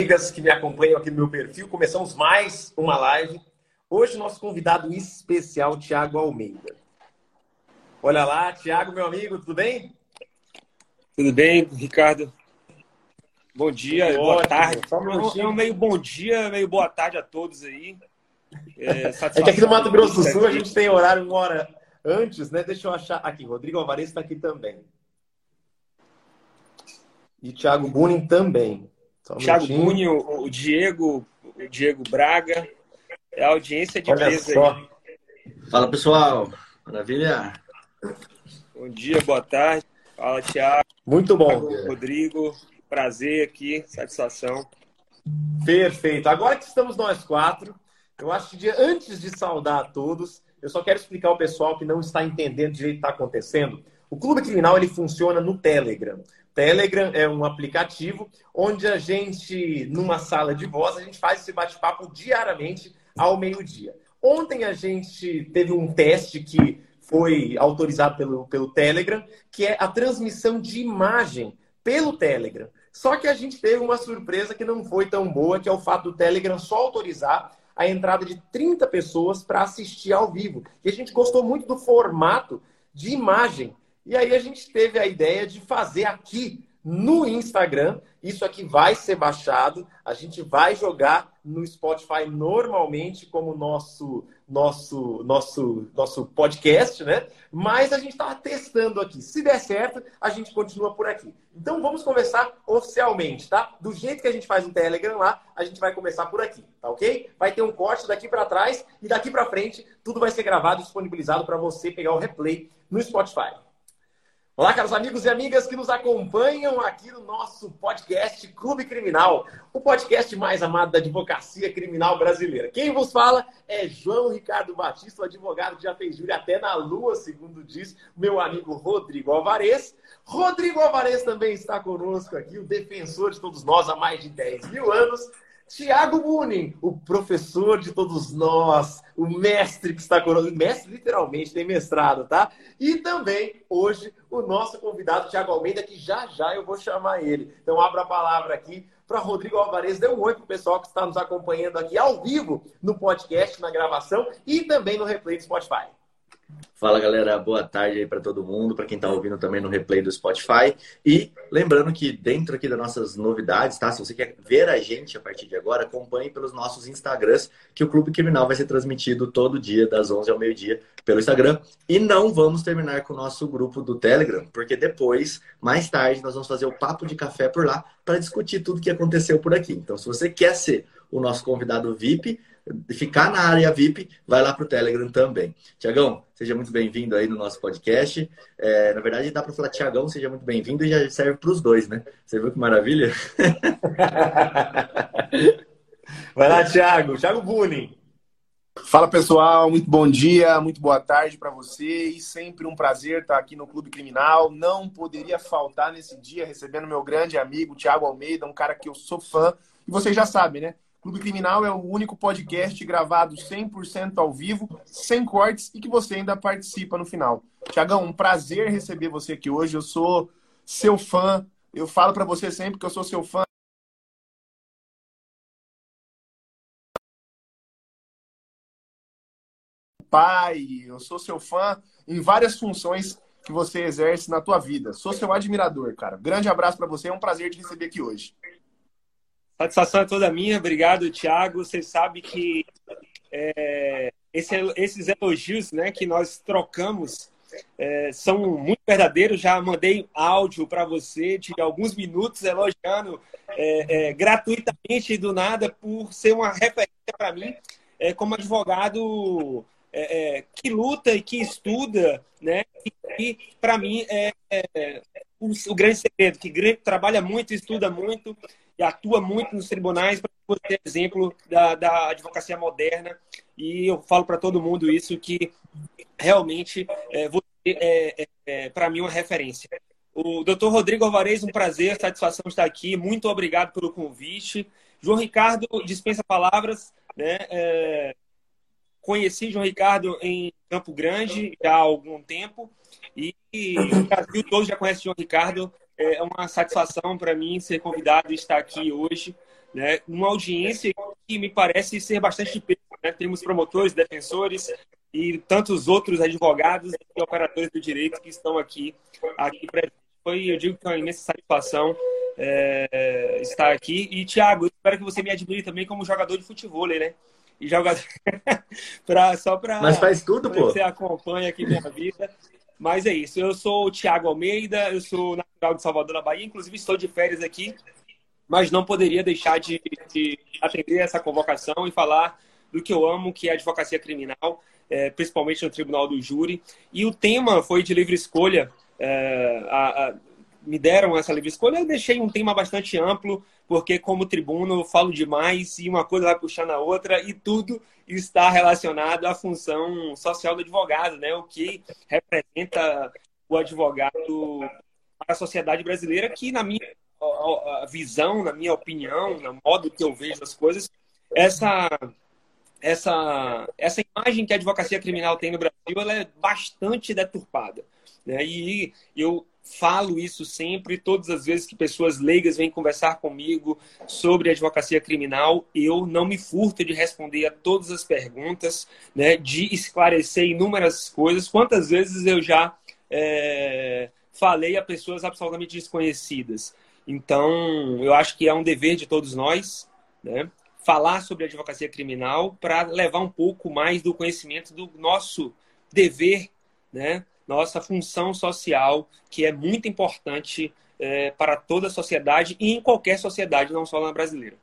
amigas que me acompanham aqui no meu perfil, começamos mais uma live. Hoje, nosso convidado especial, Tiago Almeida. Olha lá, Tiago, meu amigo, tudo bem? Tudo bem, Ricardo? Bom dia, Ótimo. boa tarde. Só um, um meio bom dia, meio boa tarde a todos aí. É, é que aqui no Mato Grosso do Sul a gente tem horário uma hora antes, né? Deixa eu achar. Aqui, Rodrigo Alvarez está aqui também. E Thiago Bunin também. Um Thiago Bunin, o, Diego, o Diego Braga. É a audiência de Olha só. aí. Fala, pessoal. Maravilha. Bom dia, boa tarde. Fala, Thiago. Muito bom. Rodrigo, prazer aqui, satisfação. Perfeito. Agora que estamos nós quatro, eu acho que antes de saudar a todos, eu só quero explicar ao pessoal que não está entendendo direito o que está acontecendo. O Clube Criminal ele funciona no Telegram. Telegram é um aplicativo onde a gente, numa sala de voz, a gente faz esse bate-papo diariamente ao meio-dia. Ontem a gente teve um teste que foi autorizado pelo, pelo Telegram, que é a transmissão de imagem pelo Telegram. Só que a gente teve uma surpresa que não foi tão boa, que é o fato do Telegram só autorizar a entrada de 30 pessoas para assistir ao vivo. E a gente gostou muito do formato de imagem. E aí a gente teve a ideia de fazer aqui no Instagram. Isso aqui vai ser baixado, a gente vai jogar no Spotify normalmente como nosso nosso nosso nosso podcast, né? Mas a gente está testando aqui. Se der certo, a gente continua por aqui. Então vamos conversar oficialmente, tá? Do jeito que a gente faz no Telegram lá, a gente vai começar por aqui, tá ok? Vai ter um corte daqui para trás e daqui para frente tudo vai ser gravado e disponibilizado para você pegar o replay no Spotify. Olá, caros amigos e amigas que nos acompanham aqui no nosso podcast Clube Criminal, o podcast mais amado da advocacia criminal brasileira. Quem vos fala é João Ricardo Batista, o advogado que já fez júri até na lua, segundo diz meu amigo Rodrigo Alvarez. Rodrigo Alvarez também está conosco aqui, o defensor de todos nós há mais de 10 mil anos. Tiago Bunin, o professor de todos nós, o mestre que está conosco, mestre literalmente, tem mestrado, tá? E também, hoje, o nosso convidado, Tiago Almeida, que já já eu vou chamar ele. Então, abra a palavra aqui para Rodrigo Alvarez. Dê um oi para o pessoal que está nos acompanhando aqui ao vivo no podcast, na gravação e também no replay do Spotify. Fala galera, boa tarde aí para todo mundo, para quem está ouvindo também no replay do Spotify. E lembrando que dentro aqui das nossas novidades, tá? Se você quer ver a gente a partir de agora, acompanhe pelos nossos Instagrams, que o Clube Criminal vai ser transmitido todo dia, das 11 ao meio-dia, pelo Instagram. E não vamos terminar com o nosso grupo do Telegram, porque depois, mais tarde, nós vamos fazer o papo de café por lá para discutir tudo que aconteceu por aqui. Então, se você quer ser o nosso convidado VIP, ficar na área VIP, vai lá para o Telegram também. Tiagão, seja muito bem-vindo aí no nosso podcast. É, na verdade, dá para falar Tiagão, seja muito bem-vindo e já serve para os dois, né? Você viu que maravilha? vai lá, Tiago. Tiago Bunin. Fala pessoal, muito bom dia, muito boa tarde para vocês. Sempre um prazer estar aqui no Clube Criminal. Não poderia faltar nesse dia recebendo meu grande amigo Tiago Almeida, um cara que eu sou fã. E vocês já sabem, né? Clube Criminal é o único podcast gravado 100% ao vivo, sem cortes e que você ainda participa no final. Tiagão, um prazer receber você aqui hoje. Eu sou seu fã. Eu falo para você sempre que eu sou seu fã. Pai, eu sou seu fã em várias funções que você exerce na tua vida. Sou seu admirador, cara. Grande abraço para você. É um prazer te receber aqui hoje. Satisfação é toda minha. Obrigado, Thiago. Você sabe que é, esse, esses elogios né, que nós trocamos é, são muito verdadeiros. Já mandei áudio para você de alguns minutos elogiando é, é gratuitamente do nada por ser uma referência para mim é, como advogado é, que luta e que estuda, né? E, para mim é, o, o, grande segredo, que trabalha muito, estuda muito e atua muito nos tribunais para ser exemplo da, da advocacia moderna. E eu falo para todo mundo isso, que realmente é, você é, é, é para mim uma referência. O doutor Rodrigo Alvarez, um prazer, satisfação estar aqui. Muito obrigado pelo convite. João Ricardo dispensa palavras. Né? É, conheci João Ricardo em Campo Grande já há algum tempo e, o Brasil todo já conhece João Ricardo é uma satisfação para mim ser convidado e estar aqui hoje. né, uma audiência que me parece ser bastante peso. Né? Temos promotores, defensores e tantos outros advogados e operadores do direito que estão aqui, aqui presentes. Foi, eu digo que é uma imensa satisfação é, estar aqui. E, Thiago, espero que você me admire também como jogador de futebol, né? E jogador. pra, só para. Mas faz tudo, pô. Você acompanha aqui minha vida. Mas é isso. Eu sou o Thiago Almeida, eu sou natural de Salvador, na Bahia. Inclusive, estou de férias aqui mas não poderia deixar de, de atender essa convocação e falar do que eu amo, que é a advocacia criminal, é, principalmente no Tribunal do Júri. E o tema foi de livre escolha. É, a, a, me deram essa livre escolha, eu deixei um tema bastante amplo, porque como tribuno eu falo demais e uma coisa vai puxando a outra e tudo está relacionado à função social do advogado, né? O que representa o advogado para a sociedade brasileira, que na minha visão, na minha opinião, no modo que eu vejo as coisas, essa essa essa imagem que a advocacia criminal tem no Brasil ela é bastante deturpada. Né? E eu falo isso sempre, todas as vezes que pessoas leigas vêm conversar comigo sobre advocacia criminal, eu não me furto de responder a todas as perguntas, né? de esclarecer inúmeras coisas. Quantas vezes eu já é, falei a pessoas absolutamente desconhecidas? Então, eu acho que é um dever de todos nós, né? Falar sobre advocacia criminal para levar um pouco mais do conhecimento do nosso dever, né? Nossa função social, que é muito importante é, para toda a sociedade e em qualquer sociedade, não só na brasileira.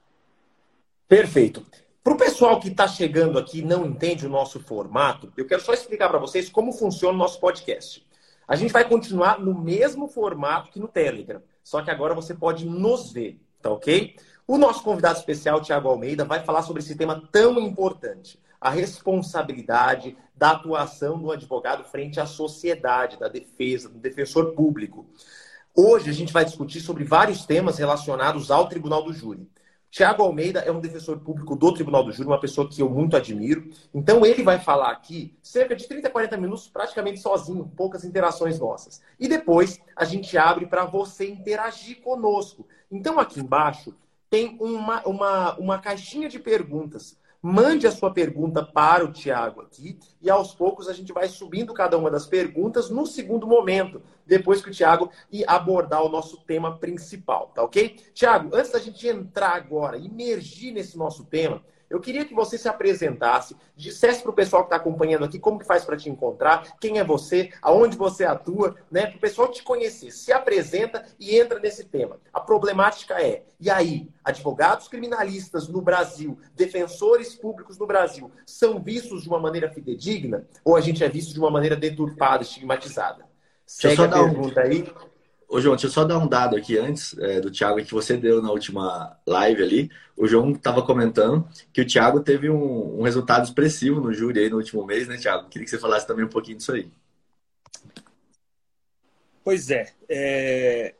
Perfeito. Para o pessoal que está chegando aqui e não entende o nosso formato, eu quero só explicar para vocês como funciona o nosso podcast. A gente vai continuar no mesmo formato que no Telegram. Só que agora você pode nos ver, tá ok? O nosso convidado especial, Tiago Almeida, vai falar sobre esse tema tão importante: a responsabilidade da atuação do advogado frente à sociedade, da defesa, do defensor público. Hoje a gente vai discutir sobre vários temas relacionados ao Tribunal do Júri. Tiago Almeida é um defensor público do Tribunal do Júri, uma pessoa que eu muito admiro. Então, ele vai falar aqui cerca de 30, 40 minutos, praticamente sozinho, poucas interações nossas. E depois a gente abre para você interagir conosco. Então, aqui embaixo tem uma, uma, uma caixinha de perguntas. Mande a sua pergunta para o Tiago aqui e aos poucos a gente vai subindo cada uma das perguntas no segundo momento, depois que o Tiago abordar o nosso tema principal, tá ok? Tiago, antes da gente entrar agora, imergir nesse nosso tema, eu queria que você se apresentasse, dissesse para o pessoal que está acompanhando aqui como que faz para te encontrar, quem é você, aonde você atua, né? Para o pessoal te conhecer. Se apresenta e entra nesse tema. A problemática é, e aí, advogados criminalistas no Brasil, defensores públicos no Brasil, são vistos de uma maneira fidedigna ou a gente é visto de uma maneira deturpada, estigmatizada? Segue a pergunta um... aí. Ô, João, deixa eu só dar um dado aqui antes é, do Thiago que você deu na última live ali. O João estava comentando que o Thiago teve um, um, resultado expressivo no júri aí no último mês, né, Thiago? Queria que você falasse também um pouquinho disso aí. Pois é, é.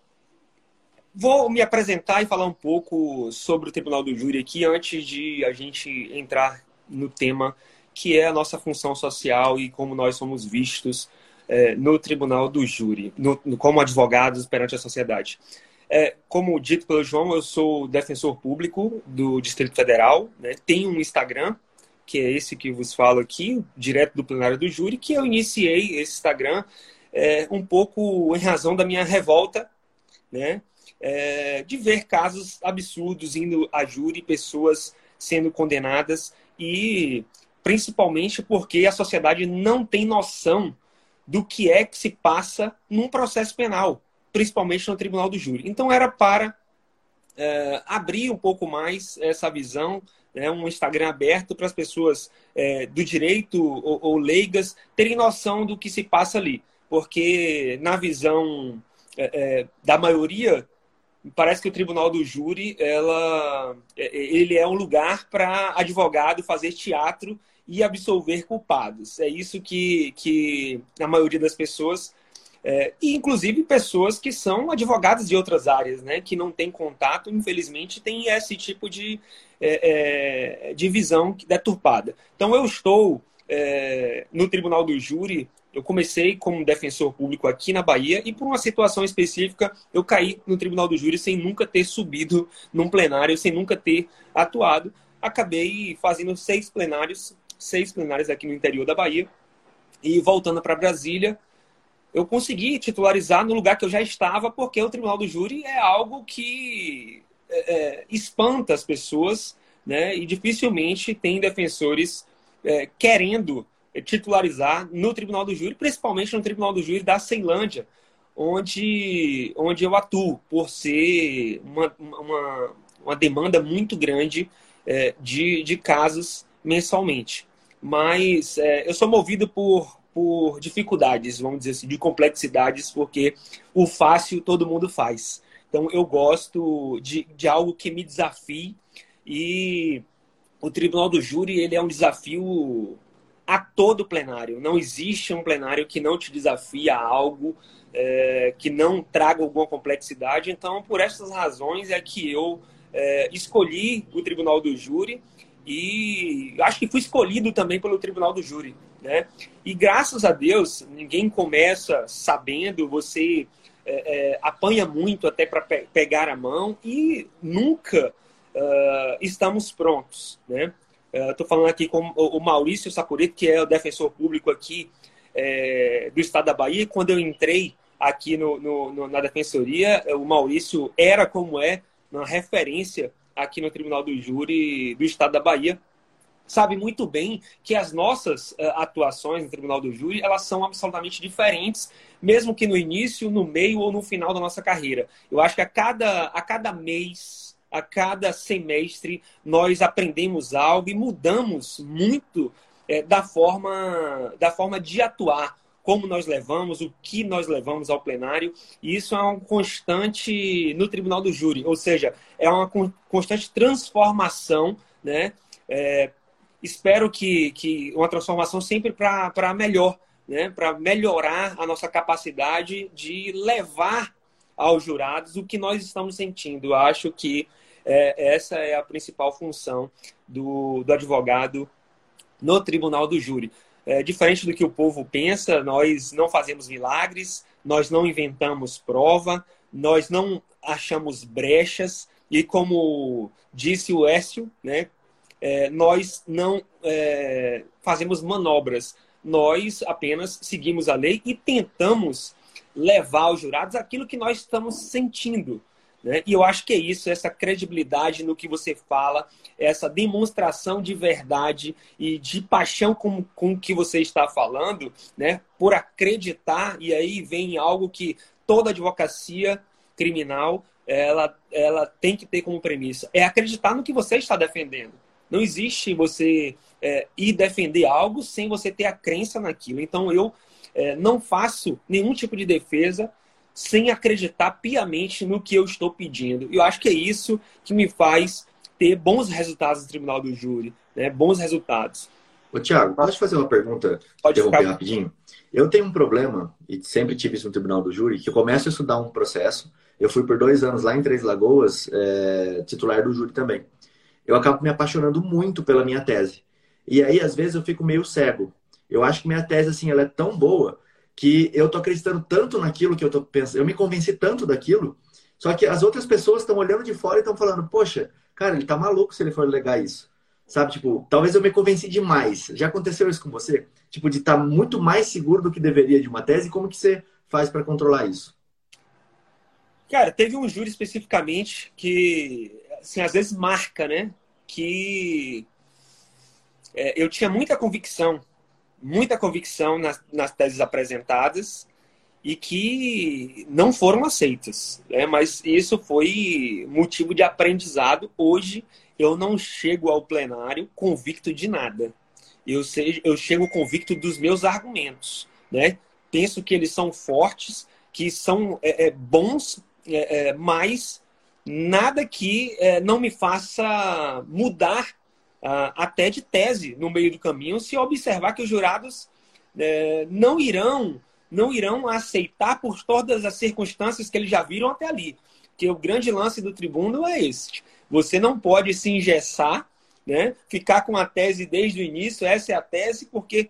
Vou me apresentar e falar um pouco sobre o Tribunal do Júri aqui antes de a gente entrar no tema que é a nossa função social e como nós somos vistos é, no tribunal do júri, no, no, como advogados perante a sociedade. É, como dito pelo João, eu sou defensor público do Distrito Federal, né? tenho um Instagram, que é esse que vos falo aqui, direto do plenário do júri, que eu iniciei esse Instagram é, um pouco em razão da minha revolta, né? É, de ver casos absurdos indo a júri, pessoas sendo condenadas e principalmente porque a sociedade não tem noção do que é que se passa num processo penal, principalmente no tribunal do júri. Então, era para é, abrir um pouco mais essa visão, né, um Instagram aberto para as pessoas é, do direito ou, ou, leigas terem noção do que se passa ali. Porque, na visão é, da maioria, parece que o tribunal do júri ela, ele é um lugar para advogado fazer teatro e absolver culpados. É isso que, que a maioria das pessoas, é, inclusive pessoas que são advogados de outras áreas, né, que não têm contato, infelizmente, tem esse tipo de, é, é, de visão deturpada. Então, eu estou é, no tribunal do júri Eu comecei como defensor público aqui na Bahia e, por uma situação específica, eu caí no Tribunal do Júri sem nunca ter subido num plenário, sem nunca ter atuado. Acabei fazendo seis plenários, seis plenários aqui no interior da Bahia. E voltando para Brasília, eu consegui titularizar no lugar que eu já estava, porque o Tribunal do Júri é algo que é, é espanta as pessoas, né? E dificilmente tem defensores é, querendo titularizar no Tribunal do Júri, principalmente no Tribunal do Júri da Ceilândia, onde, onde eu atuo, por ser uma, uma, uma demanda muito grande é, de, de casos mensalmente. Mas é, eu sou movido por, por dificuldades, vamos dizer assim, de complexidades, porque o fácil todo mundo faz. Então eu gosto de, de algo que me desafie e o Tribunal do Júri ele é um desafio a todo plenário. Não existe um plenário que não te desafia a algo, é, que não traga alguma complexidade. Então, por essas razões é que eu é, escolhi o Tribunal do Júri e acho que fui escolhido também pelo Tribunal do Júri. Né? E graças a Deus, ninguém começa sabendo, você é, é apanha muito até para pe pegar a mão e nunca uh, estamos prontos, né? Estou uh, falando aqui com o Maurício Sacureto, que é o defensor público aqui é, do estado da Bahia. Quando eu entrei aqui no, no, no, na defensoria, o Maurício era como é uma referência aqui no Tribunal do Júri do estado da Bahia. Sabe muito bem que as nossas uh, atuações no Tribunal do Júri elas são absolutamente diferentes, mesmo que no início, no meio ou no final da nossa carreira. Eu acho que a cada, a cada mês a cada semestre nós aprendemos algo e mudamos muito é, da, forma, da forma de atuar, como nós levamos, o que nós levamos ao plenário. E isso é um constante no tribunal do júri, ou seja, é uma constante transformação, né? É, espero que, que uma transformação sempre para melhor, né? para melhorar a nossa capacidade de levar aos jurados o que nós estamos sentindo. Acho que é, essa é a principal função do, do advogado no tribunal do júri. É, diferente do que o povo pensa, nós não fazemos milagres, nós não inventamos prova, nós não achamos brechas, e como disse o Écio, né, é, nós não é, fazemos manobras, nós apenas seguimos a lei e tentamos levar aos jurados aquilo que nós estamos sentindo. Né? E eu acho que é isso, essa credibilidade no que você fala, essa demonstração de verdade e de paixão com, com o que você está falando, né? por acreditar, e aí vem algo que toda advocacia criminal ela, ela tem que ter como premissa, é acreditar no que você está defendendo. Não existe você é, ir defender algo sem você ter a crença naquilo. Então eu é, não faço nenhum tipo de defesa sem acreditar piamente no que eu estou pedindo. E eu acho que é isso que me faz ter bons resultados no tribunal do júri, né? bons resultados. Ô, Tiago, posso fazer uma pergunta? Pode interromper ficar... rapidinho? Eu tenho um problema, e sempre tive isso no tribunal do júri, que eu começo a estudar um processo. Eu fui por dois anos lá em Três Lagoas, é, titular do júri também. Eu acabo me apaixonando muito pela minha tese. E aí, às vezes, eu fico meio cego. Eu acho que minha tese, assim, ela é tão boa que eu tô acreditando tanto naquilo que eu tô pensando, eu me convenci tanto daquilo, só que as outras pessoas estão olhando de fora e estão falando, poxa, cara, ele tá maluco se ele for legar isso. Sabe, tipo, talvez eu me convenci demais. Já aconteceu isso com você? Tipo, de estar tá muito mais seguro do que deveria de uma tese, como que você faz para controlar isso? Cara, teve um júri especificamente que, assim, às vezes marca, né? Que é, eu tinha muita convicção muita convicção nas, nas teses apresentadas e que não foram aceitas. Né? Mas isso foi motivo de aprendizado. Hoje eu não chego ao plenário convicto de nada. Eu, sei, eu chego convicto dos meus argumentos. Né? Penso que eles são fortes, que são é, é, bons, é, é mas nada que é, não me faça mudar até de tese no meio do caminho, se observar que os jurados uh, não irão não irão aceitar por todas as circunstâncias que eles já viram até ali. Que o grande lance do tribuno é esse. Você não pode se engessar, né? ficar com a tese desde o início, essa é a tese, porque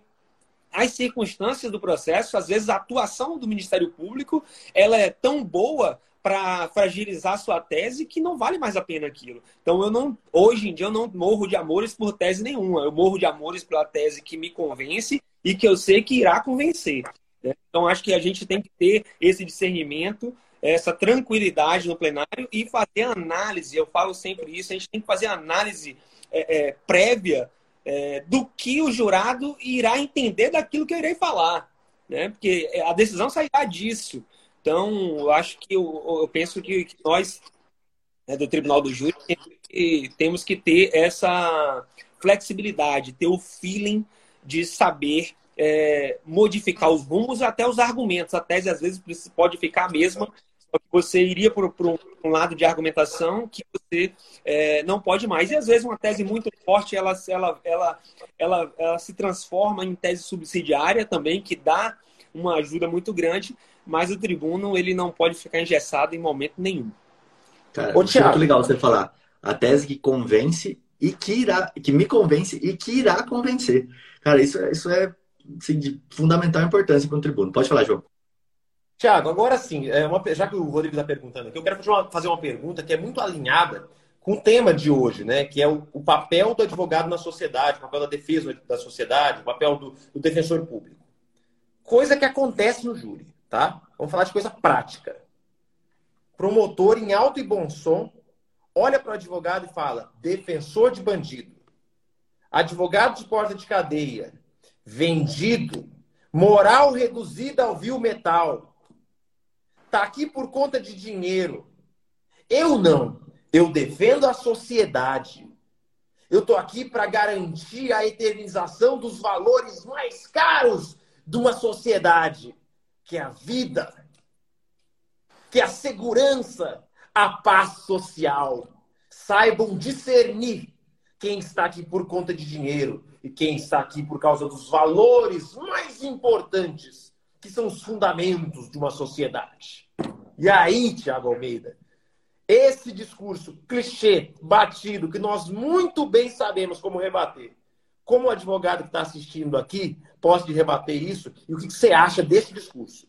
as circunstâncias do processo, às vezes a atuação do Ministério Público, ela é tão boa para fragilizar sua tese que não vale mais a pena aquilo. Então eu não, hoje em dia eu não morro de amores por tese nenhuma. Eu morro de amores pela tese que me convence e que eu sei que irá convencer. Né? Então acho que a gente tem que ter esse discernimento, essa tranquilidade no plenário e fazer análise. Eu falo sempre isso. A gente tem que fazer análise é, é, prévia é, do que o jurado irá entender daquilo que eu irei falar, né? Porque a decisão sairá disso. Então, eu acho que eu, eu penso que, que nós né, do Tribunal do Júri temos que ter essa flexibilidade, ter o feeling de saber é, modificar os rumos até os argumentos. A tese às vezes pode ficar a mesma, você iria por, um, lado de argumentação que você é, não pode mais. E às vezes uma tese muito forte, ela, ela, ela, ela, ela se transforma em tese subsidiária também, que dá uma ajuda muito grande, mas o tribuno ele não pode ficar engessado em momento nenhum. Cara, Ô, é muito legal você falar. A tese que convence e que irá, que me convence e que irá convencer. Cara, isso, é, isso é assim, de fundamental importância para um tribuno. Pode falar, João. Tiago, agora sim, é uma, já que o Rodrigo está perguntando aqui, eu quero fazer uma, fazer uma pergunta que é muito alinhada com o tema de hoje, né? Que é o, o, papel do advogado na sociedade, o papel da defesa da sociedade, o papel do, do defensor público. Coisa que acontece no júri, tá? Vamos falar de coisa prática. Promotor em alto e bom som olha para o advogado e fala: defensor de bandido, advogado de porta de cadeia, vendido, moral reduzida ao vil metal, tá aqui por conta de dinheiro. Eu não. Eu defendo a sociedade. Eu tô aqui para garantir a eternização dos valores mais caros de uma sociedade, que é a vida, que é a segurança, a paz social. Saibam discernir quem está aqui por conta de dinheiro e quem está aqui por causa dos valores mais importantes que são os fundamentos de uma sociedade. E aí, Tiago Almeida, esse discurso clichê, batido, que nós muito bem sabemos como rebater, como o advogado que está assistindo aqui pode rebater isso e o que você acha desse discurso?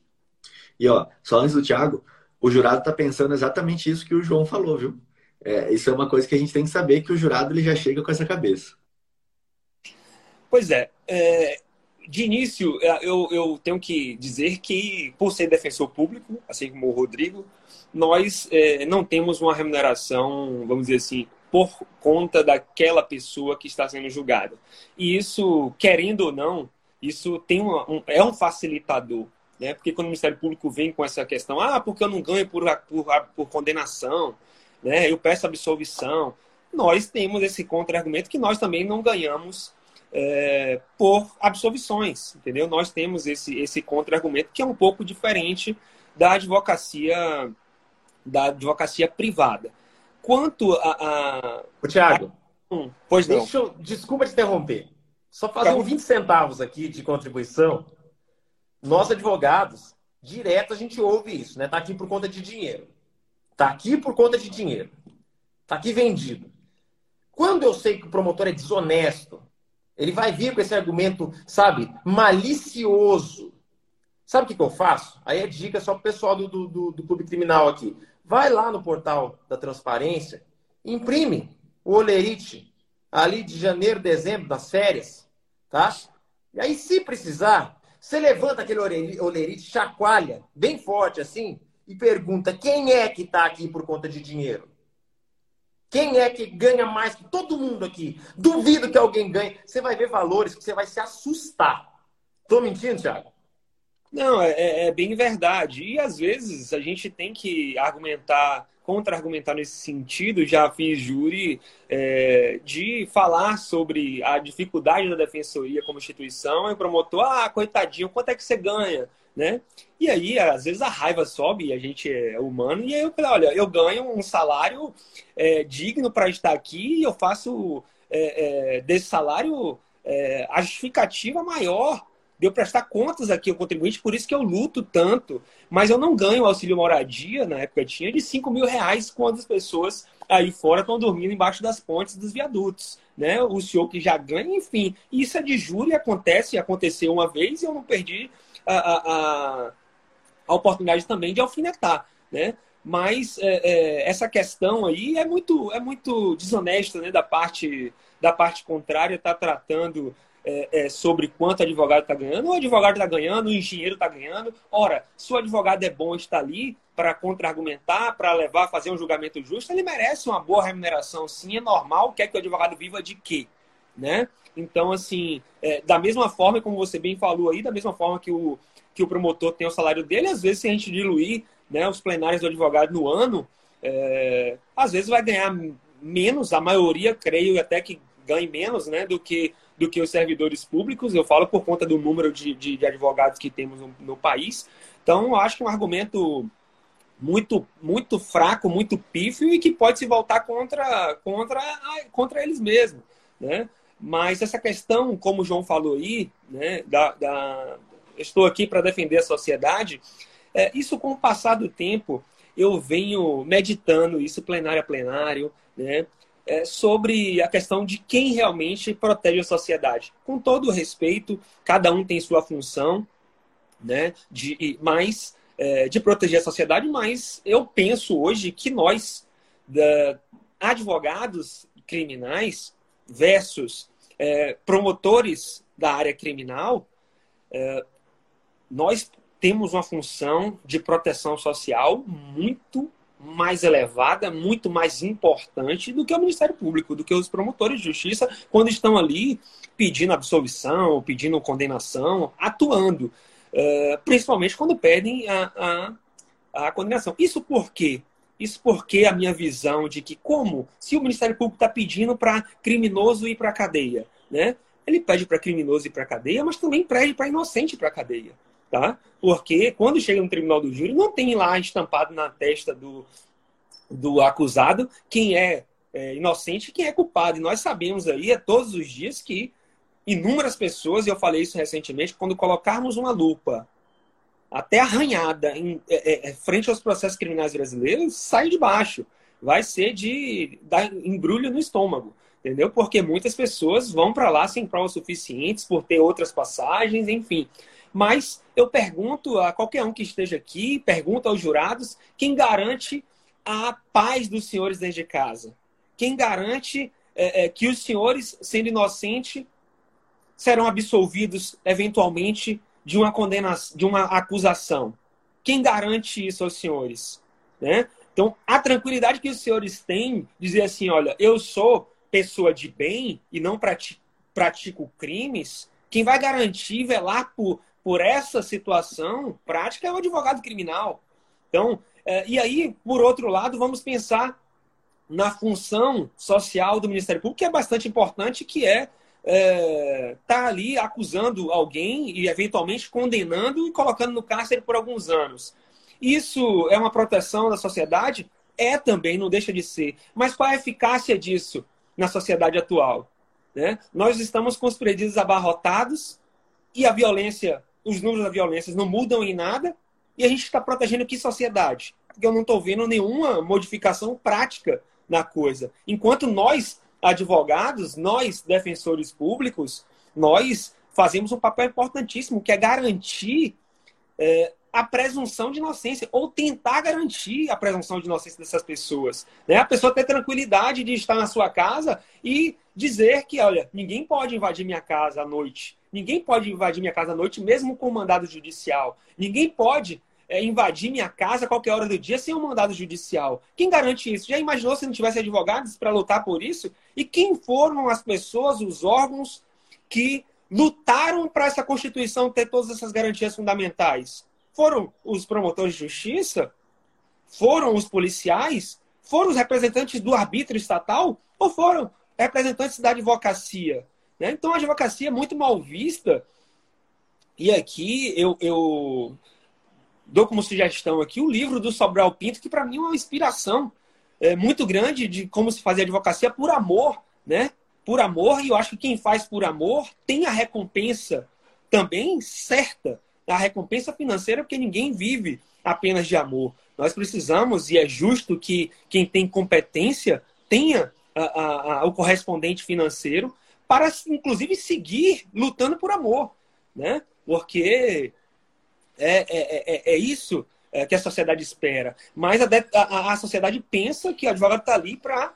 E ó, só antes do Tiago, o jurado está pensando exatamente isso que o João falou, viu? É, isso é uma coisa que a gente tem que saber que o jurado ele já chega com essa cabeça. Pois é, é de início, é, eu, eu tenho que dizer que, por ser defensor público, assim como o Rodrigo, nós é, não temos uma remuneração, vamos dizer assim, por conta daquela pessoa que está sendo julgada. E isso, querendo ou não, isso tem uma, um, é um facilitador. Né? Porque quando o Ministério Público vem com essa questão, ah, porque eu não ganho por, por, por condenação, né? eu peço absolvição, nós temos esse contra-argumento que nós também não ganhamos é, por absolvições, entendeu? Nós temos esse, esse contra-argumento que é um pouco diferente da advocacia da advocacia privada. Quanto a... a... O Tiago, hum, pois não. Eu, desculpa te interromper. Só fazer uns 20 centavos aqui de contribuição. Nós, advogados, direto a gente ouve isso, né? Tá aqui por conta de dinheiro. Tá aqui por conta de dinheiro. Tá aqui vendido. Quando eu sei que o promotor é desonesto, ele vai vir com esse argumento, sabe, malicioso. Sabe o que, que eu faço? Aí é dica só para o pessoal do, do, do, Clube Criminal aqui. Vai lá no portal da transparência, imprime o olerite ali de janeiro, dezembro, das férias, tá? E aí, se precisar, você levanta aquele olerite, chacoalha bem forte assim e pergunta quem é que está aqui por conta de dinheiro. Quem é que ganha mais que todo mundo aqui? Duvido que alguém ganhe. Você vai ver valores que você vai se assustar. Tô mentindo, Thiago? Não, é, é, é bem verdade. E às vezes a gente tem que argumentar, contra-argumentar nesse sentido. Já fiz júri é, de falar sobre a dificuldade da defensoria como instituição e o promotor, ah, coitadinho, quanto é que você ganha? né? E aí, às vezes, a raiva sobe, e a gente é humano, e aí eu falei, olha, eu ganho um salário é, digno para estar aqui e eu faço é, é, desse salário a justificativa maior de eu prestar contas aqui ao contribuinte, por isso que eu luto tanto. Mas eu não ganho auxílio moradia, na época tinha, de 5 mil reais quando as pessoas aí fora estão dormindo embaixo das pontes dos viadutos. Né? O senhor que já ganha, enfim. Isso é de juro e acontece, aconteceu uma vez e eu não perdi a, a, a oportunidade também de alfinetar. Né? Mas é, é, essa questão aí é muito, é muito desonesta né? da, parte, da parte contrária, está tratando é, é, sobre quanto advogado está ganhando. O advogado está ganhando, o engenheiro está ganhando. Ora, se o advogado é bom está ali para contra-argumentar, para levar fazer um julgamento justo, ele merece uma boa remuneração, sim, é normal. Quer que o advogado viva de quê? Né? Então, assim, é, da mesma forma, como você bem falou aí, da mesma forma que o, que o promotor tem o salário dele, às vezes, se a gente diluir né, os plenários do advogado no ano, é, às vezes vai ganhar menos, a maioria, creio até que ganhe menos né, do que do que os servidores públicos. Eu falo por conta do número de, de, de advogados que temos no, no, país. Então, acho que é um argumento muito, muito fraco, muito pífio e que pode se voltar contra, contra, contra eles mesmos. Né? Mas essa questão, como o João falou aí, né, da, da estou aqui para defender a sociedade, é, isso com o passar do tempo, eu venho meditando isso plenário a plenário, né? É, sobre a questão de quem realmente protege a sociedade. Com todo respeito, cada um tem sua função, né, de, mais é, de proteger a sociedade, mas eu penso hoje que nós, da, advogados criminais versus é, promotores da área criminal, é, nós temos uma função de proteção social muito mais elevada, muito mais importante do que o Ministério Público, do que os promotores de justiça, quando estão ali pedindo absolvição, pedindo condenação, atuando. Uh, principalmente quando pedem a, a, a, condenação. Isso por quê? Isso porque a minha visão de que, como se o Ministério Público está pedindo para criminoso ir para a cadeia, né? Ele pede para criminoso ir para a cadeia, mas também pede para inocente ir para a cadeia tá? Porque quando chega no tribunal do júri, não tem lá estampado na testa do, do acusado quem é, é inocente e quem é culpado. E nós sabemos aí, a todos os dias, que inúmeras pessoas, e eu falei isso recentemente, quando colocarmos uma lupa até arranhada em, é, é, é frente aos processos criminais brasileiros, sai de baixo. Vai ser de dar embrulho no estômago entendeu? Porque muitas pessoas vão para lá sem provas suficientes, por ter outras passagens, enfim. Mas eu pergunto a qualquer um que esteja aqui, pergunto aos jurados, quem garante a paz dos senhores dentro de casa? Quem garante é, é, que os senhores, sendo inocentes, serão absolvidos eventualmente de uma condenação, de uma acusação? Quem garante isso aos senhores? Né? Então, a tranquilidade que os senhores têm, dizer assim, olha, eu sou pessoa de bem e não pratico crimes, quem vai garantir velar por por essa situação prática é o advogado criminal. Então, é, e aí, por outro lado, vamos pensar na função social do Ministério Público, que é bastante importante, que é é, tá ali acusando alguém e eventualmente condenando e colocando no cárcere por alguns anos. Isso é uma proteção da sociedade? É também, não deixa de ser. Mas qual é a eficácia disso na sociedade atual? Né? Nós estamos com os presídios abarrotados e a violência os números da violência não mudam em nada e a gente está protegendo que sociedade? Porque eu não estou vendo nenhuma modificação prática na coisa. Enquanto nós, advogados, nós, defensores públicos, nós fazemos um papel importantíssimo, que é garantir é, a presunção de inocência, ou tentar garantir a presunção de inocência dessas pessoas. Né? A pessoa ter tranquilidade de estar na sua casa e dizer que, olha, ninguém pode invadir minha casa à noite. Ninguém pode invadir minha casa à noite, mesmo com mandado judicial. Ninguém pode é, invadir minha casa a qualquer hora do dia sem um mandado judicial. Quem garante isso? Já imaginou se não tivesse advogados para lutar por isso? E quem foram as pessoas, os órgãos que lutaram para essa Constituição ter todas essas garantias fundamentais? Foram os promotores de justiça? Foram os policiais? Foram os representantes do arbítrio estatal? Ou foram representantes da advocacia? Né? Então a advocacia é muito mal vista. E aqui eu, eu dou como sugestão aqui o livro do Sobral Pinto, que para mim é uma inspiração é, muito grande de como se fazer advocacia por amor, né? Por amor, e eu acho que quem faz por amor tem a recompensa também certa a recompensa financeira, porque ninguém vive apenas de amor. Nós precisamos, e é justo que quem tem competência tenha a, a, a, o correspondente financeiro para, inclusive, seguir lutando por amor. Né? Porque é, é, é, é isso é, que a sociedade espera. Mas a, a, a sociedade pensa que o advogado está ali para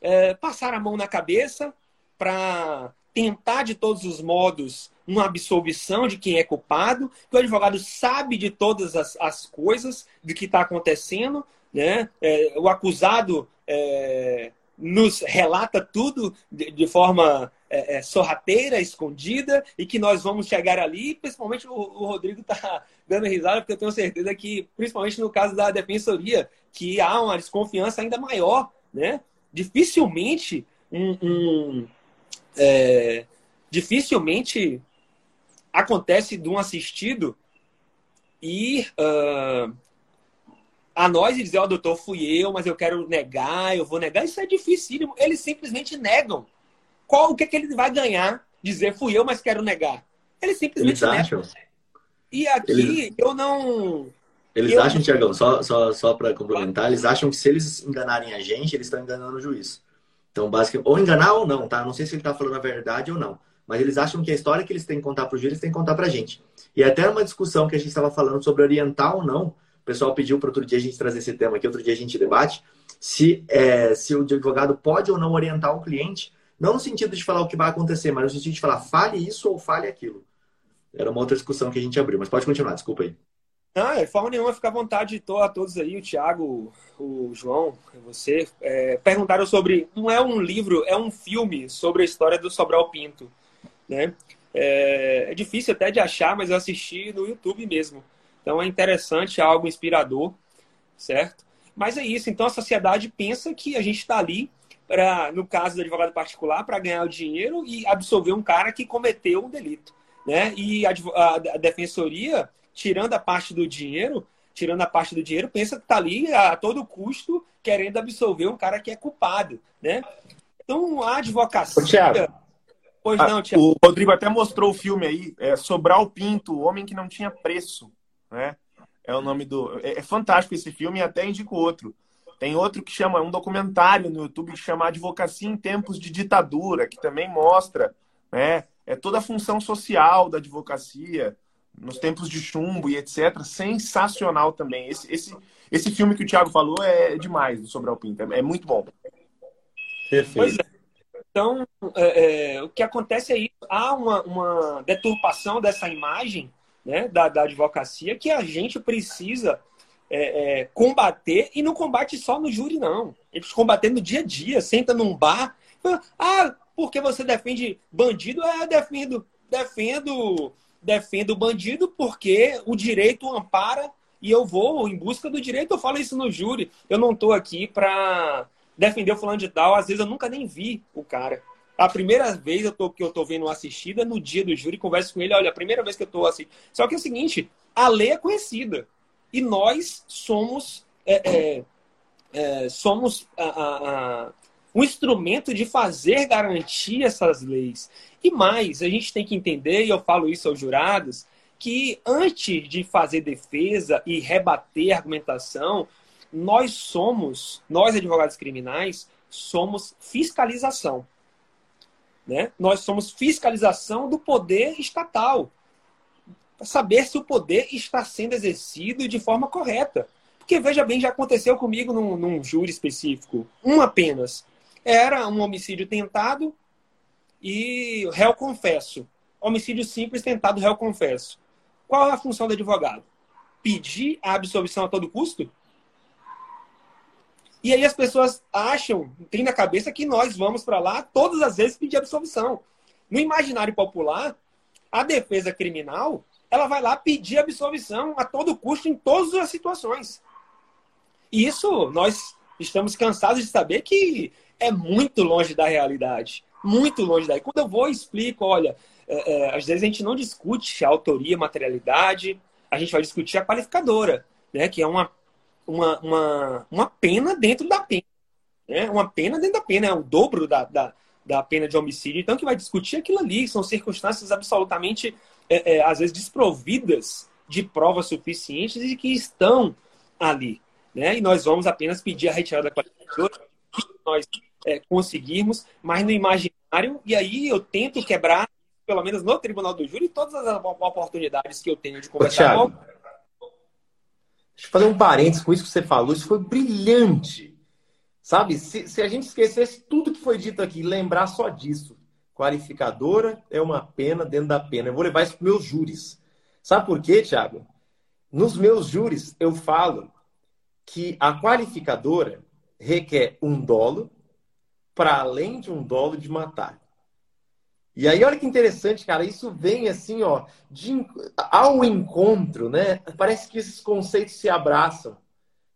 é, passar a mão na cabeça, para tentar de todos os modos uma absolvição de quem é culpado, que o advogado sabe de todas as, as coisas do que está acontecendo, né? É, o acusado é, nos relata tudo de, de forma é, é, sorrateira, escondida, e que nós vamos chegar ali, principalmente o, o Rodrigo está dando risada, porque eu tenho certeza que, principalmente no caso da defensoria, que há uma desconfiança ainda maior, né? Dificilmente um, um é, dificilmente acontece de um assistido ir uh, a nós e dizer, ó, oh, doutor, fui eu, mas eu quero negar, eu vou negar. Isso é dificílimo. Eles simplesmente negam. Qual o que, é que ele vai ganhar dizer fui eu, mas quero negar? Eles simplesmente eles negam. Acham. E aqui eles... eu não. Eles eu... acham, Tiagão, só, só, só para complementar, eles acham que se eles enganarem a gente, eles estão enganando o juiz. Então, basicamente, ou enganar ou não, tá? Não sei se ele está falando a verdade ou não. Mas eles acham que a história que eles têm que contar para o juiz, eles têm que contar para a gente. E até uma discussão que a gente estava falando sobre orientar ou não, o pessoal pediu para outro dia a gente trazer esse tema aqui, outro dia a gente debate, se, é, se o advogado pode ou não orientar o cliente, não no sentido de falar o que vai acontecer, mas no sentido de falar fale isso ou fale aquilo. Era uma outra discussão que a gente abriu, mas pode continuar, desculpa aí. Não, de forma nenhuma, fica à vontade a todos aí, o Thiago, o João, você. É, perguntaram sobre. Não é um livro, é um filme sobre a história do Sobral Pinto. Né? É, é difícil até de achar, mas eu assisti no YouTube mesmo. Então é interessante, é algo inspirador, certo? Mas é isso. Então a sociedade pensa que a gente está ali para, no caso do advogado particular, para ganhar o dinheiro e absolver um cara que cometeu um delito, né? E a, a, a defensoria tirando a parte do dinheiro, tirando a parte do dinheiro, pensa que está ali a todo custo querendo absolver um cara que é culpado, né? Então a advocacia. Pois não, Thiago. O Rodrigo até mostrou o filme aí, é Sobral Pinto, o homem que não tinha preço, né? É o nome do. É, é fantástico esse filme e até indico outro. Tem outro que chama, um documentário no YouTube que chama Advocacia em Tempos de Ditadura, que também mostra, né? É toda a função social da advocacia, nos tempos de chumbo e etc. Sensacional também. Esse, esse, esse filme que o Thiago falou é demais do Sobral Pinto. É, é muito bom. Perfeito. É. Então, é, é, o que acontece é isso. Há uma, uma deturpação dessa imagem né, da, da advocacia que a gente precisa é, é, combater e não combate só no júri, não. A gente combater no dia a dia, senta num bar. Ah, porque você defende bandido? É, eu defendo, defendo defendo bandido porque o direito ampara e eu vou em busca do direito. Eu falo isso no júri. Eu não estou aqui para defender o fulano de tal. Às vezes eu nunca nem vi o cara. A primeira vez eu tô, que eu estou vendo assistida no dia do júri, converso com ele, olha, a primeira vez que eu estou assim. Só que é o seguinte, a lei é conhecida. E nós somos, é, é, é, somos a, a, a, um instrumento de fazer garantir essas leis. E mais, a gente tem que entender, e eu falo isso aos jurados, que antes de fazer defesa e rebater argumentação, nós somos, nós advogados criminais, somos fiscalização. Né? Nós somos fiscalização do poder estatal. Para saber se o poder está sendo exercido de forma correta. Porque, veja bem, já aconteceu comigo num, num júri específico. Um apenas era um homicídio tentado e réu confesso. Homicídio simples tentado, réu confesso. Qual é a função do advogado? Pedir a absolvição a todo custo? E aí as pessoas acham, tem na cabeça que nós vamos para lá todas as vezes pedir absolvição. No imaginário popular, a defesa criminal, ela vai lá pedir absolvição a todo custo em todas as situações. E isso nós estamos cansados de saber que é muito longe da realidade. Muito longe daí. Quando eu vou explico, olha, é, é, às vezes a gente não discute a autoria, materialidade, a gente vai discutir a qualificadora, né? Que é uma, uma, uma, uma pena dentro da pena. Né? Uma pena dentro da pena, é o dobro da, da, da pena de homicídio. Então, que vai discutir aquilo ali, são circunstâncias absolutamente é, é, às vezes, desprovidas de provas suficientes e que estão ali. Né? E nós vamos apenas pedir a retirada da qualificadora, se nós é, conseguirmos, mas no imaginário, e aí eu tento quebrar, pelo menos no Tribunal do Júri, todas as oportunidades que eu tenho de conversar Thiago, Deixa eu fazer um parênteses com isso que você falou, isso foi brilhante. Sabe, se, se a gente esquecesse tudo que foi dito aqui, lembrar só disso. Qualificadora é uma pena dentro da pena. Eu vou levar isso para meus júris. Sabe por quê, Thiago? Nos meus júris, eu falo que a qualificadora requer um dolo para além de um dolo de matar. E aí, olha que interessante, cara, isso vem assim, ó, de, ao encontro, né? Parece que esses conceitos se abraçam.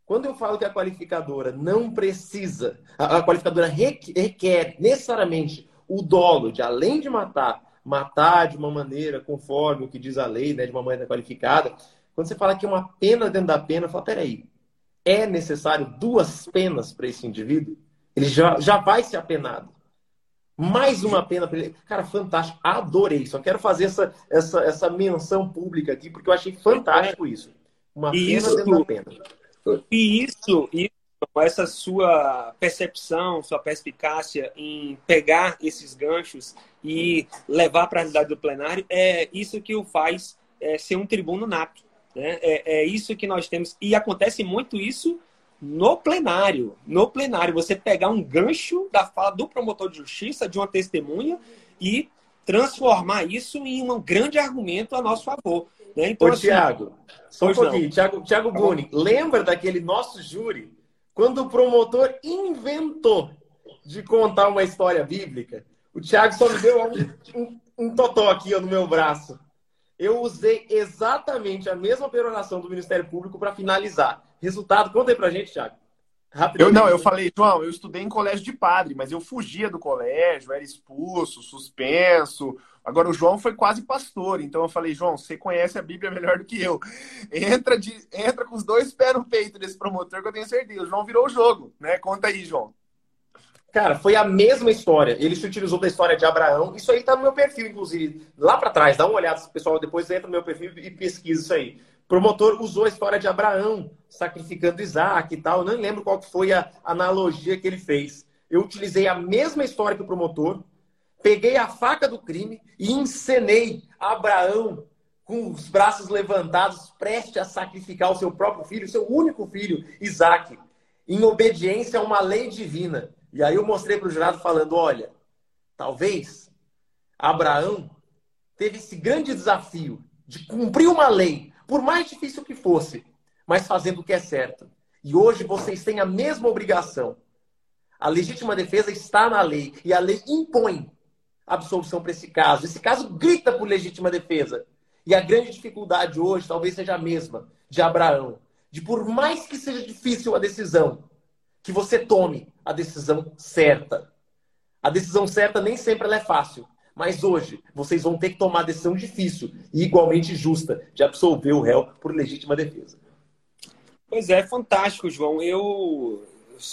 Quando eu falo que a qualificadora não precisa, a qualificadora requer necessariamente o dolo de, além de matar, matar de uma maneira conforme o que diz a lei, né, de uma maneira qualificada. Quando você fala que é uma pena dentro da pena, fala, peraí, é necessário duas penas para esse indivíduo? Ele já, já vai ser apenado. Mais uma pena para ele. Cara, fantástico. Adorei. Só quero fazer essa, essa, essa menção pública aqui, porque eu achei fantástico isso. Uma pena isso, dentro da pena. E isso, isso, essa sua percepção, sua perspicácia em pegar esses ganchos e levar para a realidade do plenário, é isso que o faz é, ser um tribuno nato. Né? É, é isso que nós temos. E acontece muito isso no plenário. No plenário, você pegar um gancho da fala do promotor de justiça, de uma testemunha, e transformar isso em um grande argumento a nosso favor. Né? Então, Ô, assim, Tiago, só um pouquinho. Tiago, Tiago Buni, lembra daquele nosso júri, quando o promotor inventou de contar uma história bíblica? O Tiago só me deu um, um, um totó aqui ó, no meu braço. Eu usei exatamente a mesma peroração do Ministério Público para finalizar. Resultado, conta aí pra gente, Tiago. Eu não, eu falei, João, eu estudei em colégio de padre, mas eu fugia do colégio, era expulso, suspenso, Agora, o João foi quase pastor, então eu falei, João, você conhece a Bíblia melhor do que eu. Entra, de, entra com os dois pés no peito desse promotor que eu tenho certeza. O João virou o jogo, né? Conta aí, João. Cara, foi a mesma história. Ele se utilizou da história de Abraão. Isso aí tá no meu perfil, inclusive. Lá para trás, dá uma olhada, pessoal. Depois entra no meu perfil e pesquisa isso aí. O promotor usou a história de Abraão sacrificando Isaac e tal. Não lembro qual foi a analogia que ele fez. Eu utilizei a mesma história que o promotor, peguei a faca do crime e encenei Abraão com os braços levantados, prestes a sacrificar o seu próprio filho, seu único filho, Isaac, em obediência a uma lei divina. E aí eu mostrei para o jurado falando: olha, talvez Abraão teve esse grande desafio de cumprir uma lei, por mais difícil que fosse, mas fazendo o que é certo. E hoje vocês têm a mesma obrigação. A legítima defesa está na lei e a lei impõe absolução para esse caso. Esse caso grita por legítima defesa. E a grande dificuldade hoje talvez seja a mesma de Abraão. De por mais que seja difícil a decisão, que você tome a decisão certa. A decisão certa nem sempre é fácil. Mas hoje vocês vão ter que tomar a decisão difícil e igualmente justa de absolver o réu por legítima defesa. Pois é, fantástico, João. Eu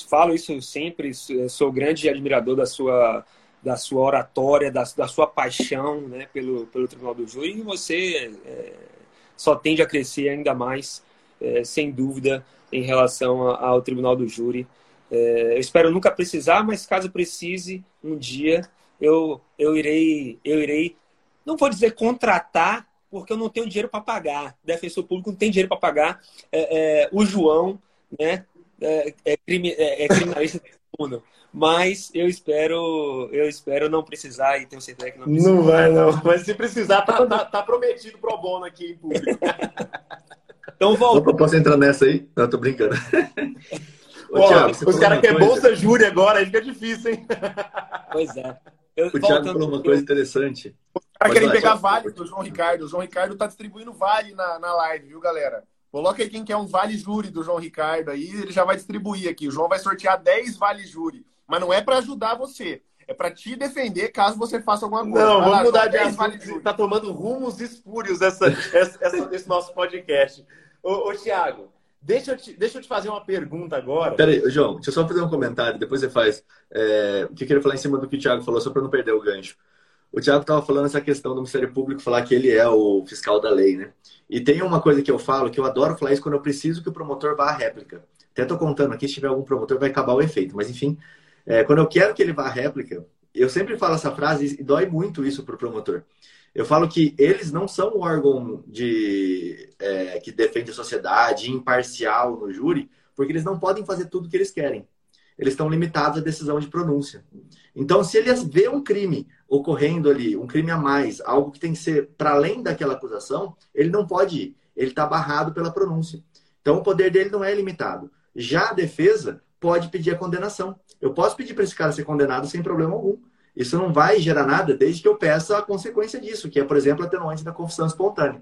falo isso sempre, sou grande admirador da sua da sua oratória, da, da sua paixão né, pelo, pelo Tribunal do Júri, e você é, só tende a crescer ainda mais, é, sem dúvida, em relação ao Tribunal do Júri. É, eu espero nunca precisar, mas caso precise, um dia eu, eu, irei, eu irei, não vou dizer contratar, porque eu não tenho dinheiro para pagar. Defensor público não tem dinheiro para pagar. É, é, o João, né, é, é, crime, é, é criminalista mas eu espero, eu espero não precisar e tenho certeza que não precisa. Não vai, não. Mas se precisar, tá, tá, tá prometido pro bono aqui em público. então volta. Posso entrar nessa aí? Não, tô brincando. Ô, Ô, Thiago, os caras querem bolsa júri agora, aí fica difícil, hein? Pois é. Eu, o Thiago falou uma coisa interessante. Os caras querem pegar vale do João Ricardo. O João Ricardo tá distribuindo vale na, na live, viu, galera? Coloca aí quem quer um vale júri do João Ricardo aí, ele já vai distribuir aqui. O João vai sortear 10 vale júri. Mas não é para ajudar você. É para te defender caso você faça alguma coisa. Não, vamos lá, mudar de assunto. Está tomando rumos espúrios essa, essa, essa, esse nosso podcast. Ô, ô Tiago, deixa eu, te, deixa eu te fazer uma pergunta agora. Peraí, João, deixa eu só fazer um comentário, depois você faz. É, o que eu queria falar em cima do que o Thiago falou, só para não perder o gancho. O Tiago estava falando essa questão do Ministério Público falar que ele é o fiscal da lei, né? E tem uma coisa que eu falo, que eu adoro falar isso quando eu preciso que o promotor vá à réplica. Até estou contando aqui, se tiver algum promotor, vai acabar o efeito. Mas, enfim, é, quando eu quero que ele vá à réplica, eu sempre falo essa frase e dói muito isso para o promotor. Eu falo que eles não são um órgão de, é, que defende a sociedade, imparcial no júri, porque eles não podem fazer tudo o que eles querem. Eles estão limitados à decisão de pronúncia. Então, se eles vê um crime ocorrendo ali, um crime a mais, algo que tem que ser para além daquela acusação, ele não pode ir. Ele está barrado pela pronúncia. Então, o poder dele não é limitado. Já a defesa pode pedir a condenação. Eu posso pedir para esse cara ser condenado sem problema algum. Isso não vai gerar nada desde que eu peça a consequência disso, que é, por exemplo, atenuante da confissão espontânea.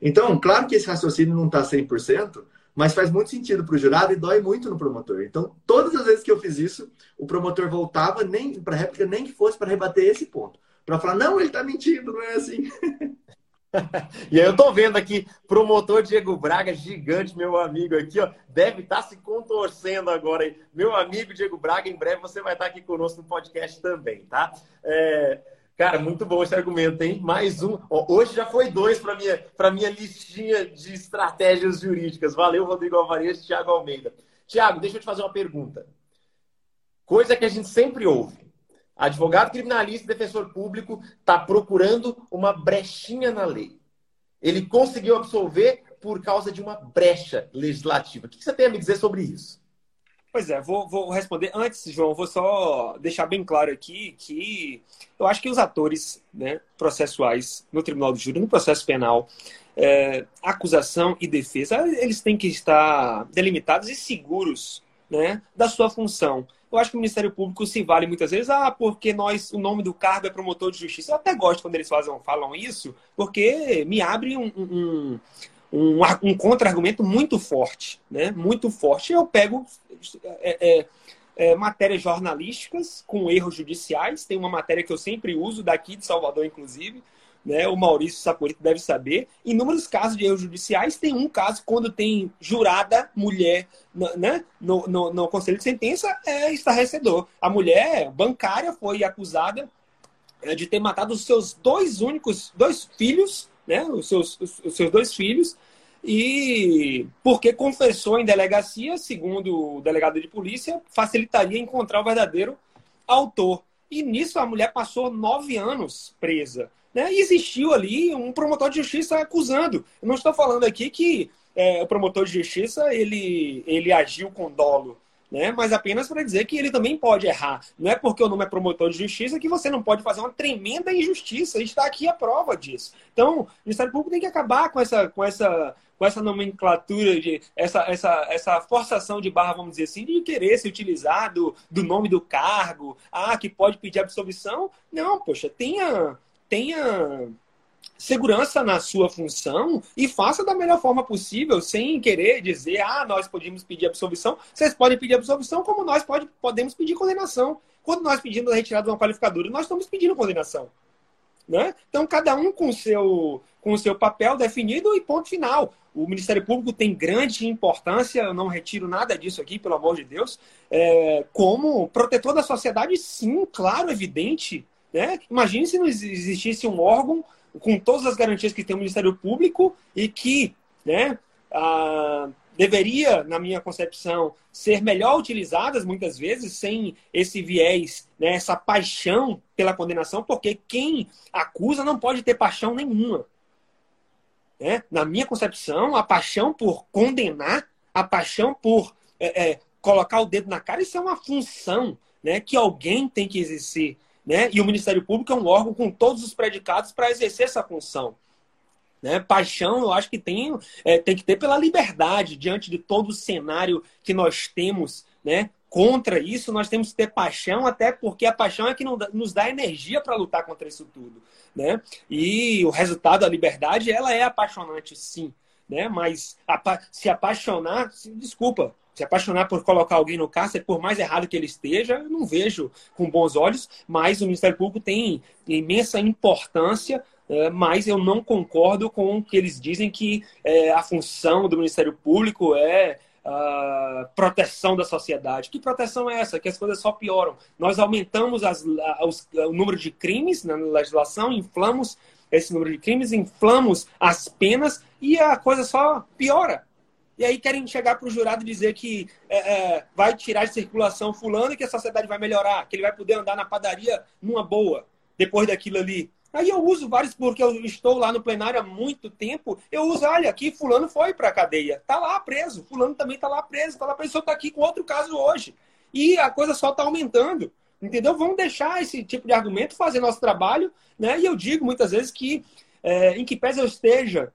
Então, claro que esse raciocínio não está 100%, mas faz muito sentido para o jurado e dói muito no promotor. Então, todas as vezes que eu fiz isso, o promotor voltava nem para réplica, nem que fosse para rebater esse ponto. Para falar, não, ele está mentindo, não é assim. e aí eu tô vendo aqui, promotor Diego Braga, gigante, meu amigo aqui, ó, deve estar tá se contorcendo agora. Aí. Meu amigo Diego Braga, em breve você vai estar tá aqui conosco no podcast também, tá? É, cara, muito bom esse argumento, hein? Mais um. Ó, hoje já foi dois para minha para minha listinha de estratégias jurídicas. Valeu, Rodrigo Alvarez e Thiago Almeida. Tiago, deixa eu te fazer uma pergunta. Coisa que a gente sempre ouve. Advogado criminalista defensor público está procurando uma brechinha na lei. Ele conseguiu absolver por causa de uma brecha legislativa. O que você tem a me dizer sobre isso? Pois é, vou, vou responder. Antes, João, vou só deixar bem claro aqui que eu acho que os atores né, processuais no Tribunal do Júri, no processo penal, é, acusação e defesa, eles têm que estar delimitados e seguros né, da sua função. Eu acho que o Ministério Público se vale muitas vezes, ah, porque nós, o nome do cargo é promotor de justiça. Eu até gosto quando eles fazem, falam isso, porque me abre um, um, um, um contra-argumento muito forte, né? Muito forte. Eu pego é, é, é, matérias jornalísticas com erros judiciais, tem uma matéria que eu sempre uso, daqui de Salvador, inclusive, né, o Maurício Saporito deve saber, inúmeros casos de erros judiciais. Tem um caso quando tem jurada mulher né, no, no, no conselho de sentença, é estarrecedor. A mulher bancária foi acusada é, de ter matado os seus dois únicos, dois filhos, né, os, seus, os seus dois filhos, e porque confessou em delegacia, segundo o delegado de polícia, facilitaria encontrar o verdadeiro autor. E nisso a mulher passou nove anos presa. Né? E existiu ali um promotor de justiça acusando. Eu não estou falando aqui que é, o promotor de justiça ele, ele agiu com dolo, né? mas apenas para dizer que ele também pode errar. Não é porque o nome é promotor de justiça que você não pode fazer uma tremenda injustiça. Está aqui a prova disso. Então, o Ministério Público tem que acabar com essa, com essa, com essa nomenclatura de essa, essa, essa forçação de barra, vamos dizer assim, de querer se utilizar do, do nome do cargo, ah, que pode pedir absolvição. Não, poxa, tenha tenha segurança na sua função e faça da melhor forma possível, sem querer dizer, ah, nós podemos pedir absolvição. Vocês podem pedir absolvição, como nós pode, podemos pedir condenação. Quando nós pedimos a retirada de uma qualificadora, nós estamos pedindo condenação. Né? Então, cada um com seu, com o seu papel definido e ponto final. O Ministério Público tem grande importância, eu não retiro nada disso aqui, pelo amor de Deus, é, como protetor da sociedade, sim, claro, evidente. Né? Imagine se não existisse um órgão com todas as garantias que tem o Ministério Público e que né, deveria, na minha concepção, ser melhor utilizadas muitas vezes sem esse viés, né, essa paixão pela condenação, porque quem acusa não pode ter paixão nenhuma. Né? Na minha concepção, a paixão por condenar, a paixão por é, é, colocar o dedo na cara, isso é uma função né, que alguém tem que exercer. Né? E o Ministério Público é um órgão com todos os predicados para exercer essa função. Né? Paixão, eu acho que tem, é, tem que ter pela liberdade, diante de todo o cenário que nós temos. Né? Contra isso, nós temos que ter paixão, até porque a paixão é que nos dá energia para lutar contra isso tudo. Né? E o resultado da liberdade, ela é apaixonante, sim. Né? Mas se apaixonar, desculpa, se apaixonar por colocar alguém no cárcere, por mais errado que ele esteja, eu não vejo com bons olhos, mas o Ministério Público tem imensa importância mas eu não concordo com o que eles dizem que é, a função do Ministério Público é uh, proteção da sociedade. Que proteção é essa? Que as coisas só pioram. Nós aumentamos as, os, o número de crimes na legislação, inflamos esse número de crimes, inflamos as penas e a coisa só piora. E aí querem chegar para o jurado e dizer que é, é, vai tirar de circulação fulano e que a sociedade vai melhorar, que ele vai poder andar na padaria numa boa depois daquilo ali. Aí eu uso vários, porque eu estou lá no plenário há muito tempo, eu uso, olha, aqui fulano foi para a cadeia, tá lá preso, fulano também tá lá preso, tá lá preso, tá aqui com outro caso hoje. E a coisa só está aumentando. Entendeu? Vamos deixar esse tipo de argumento fazer nosso trabalho, né? E eu digo muitas vezes que, é, em que pese eu esteja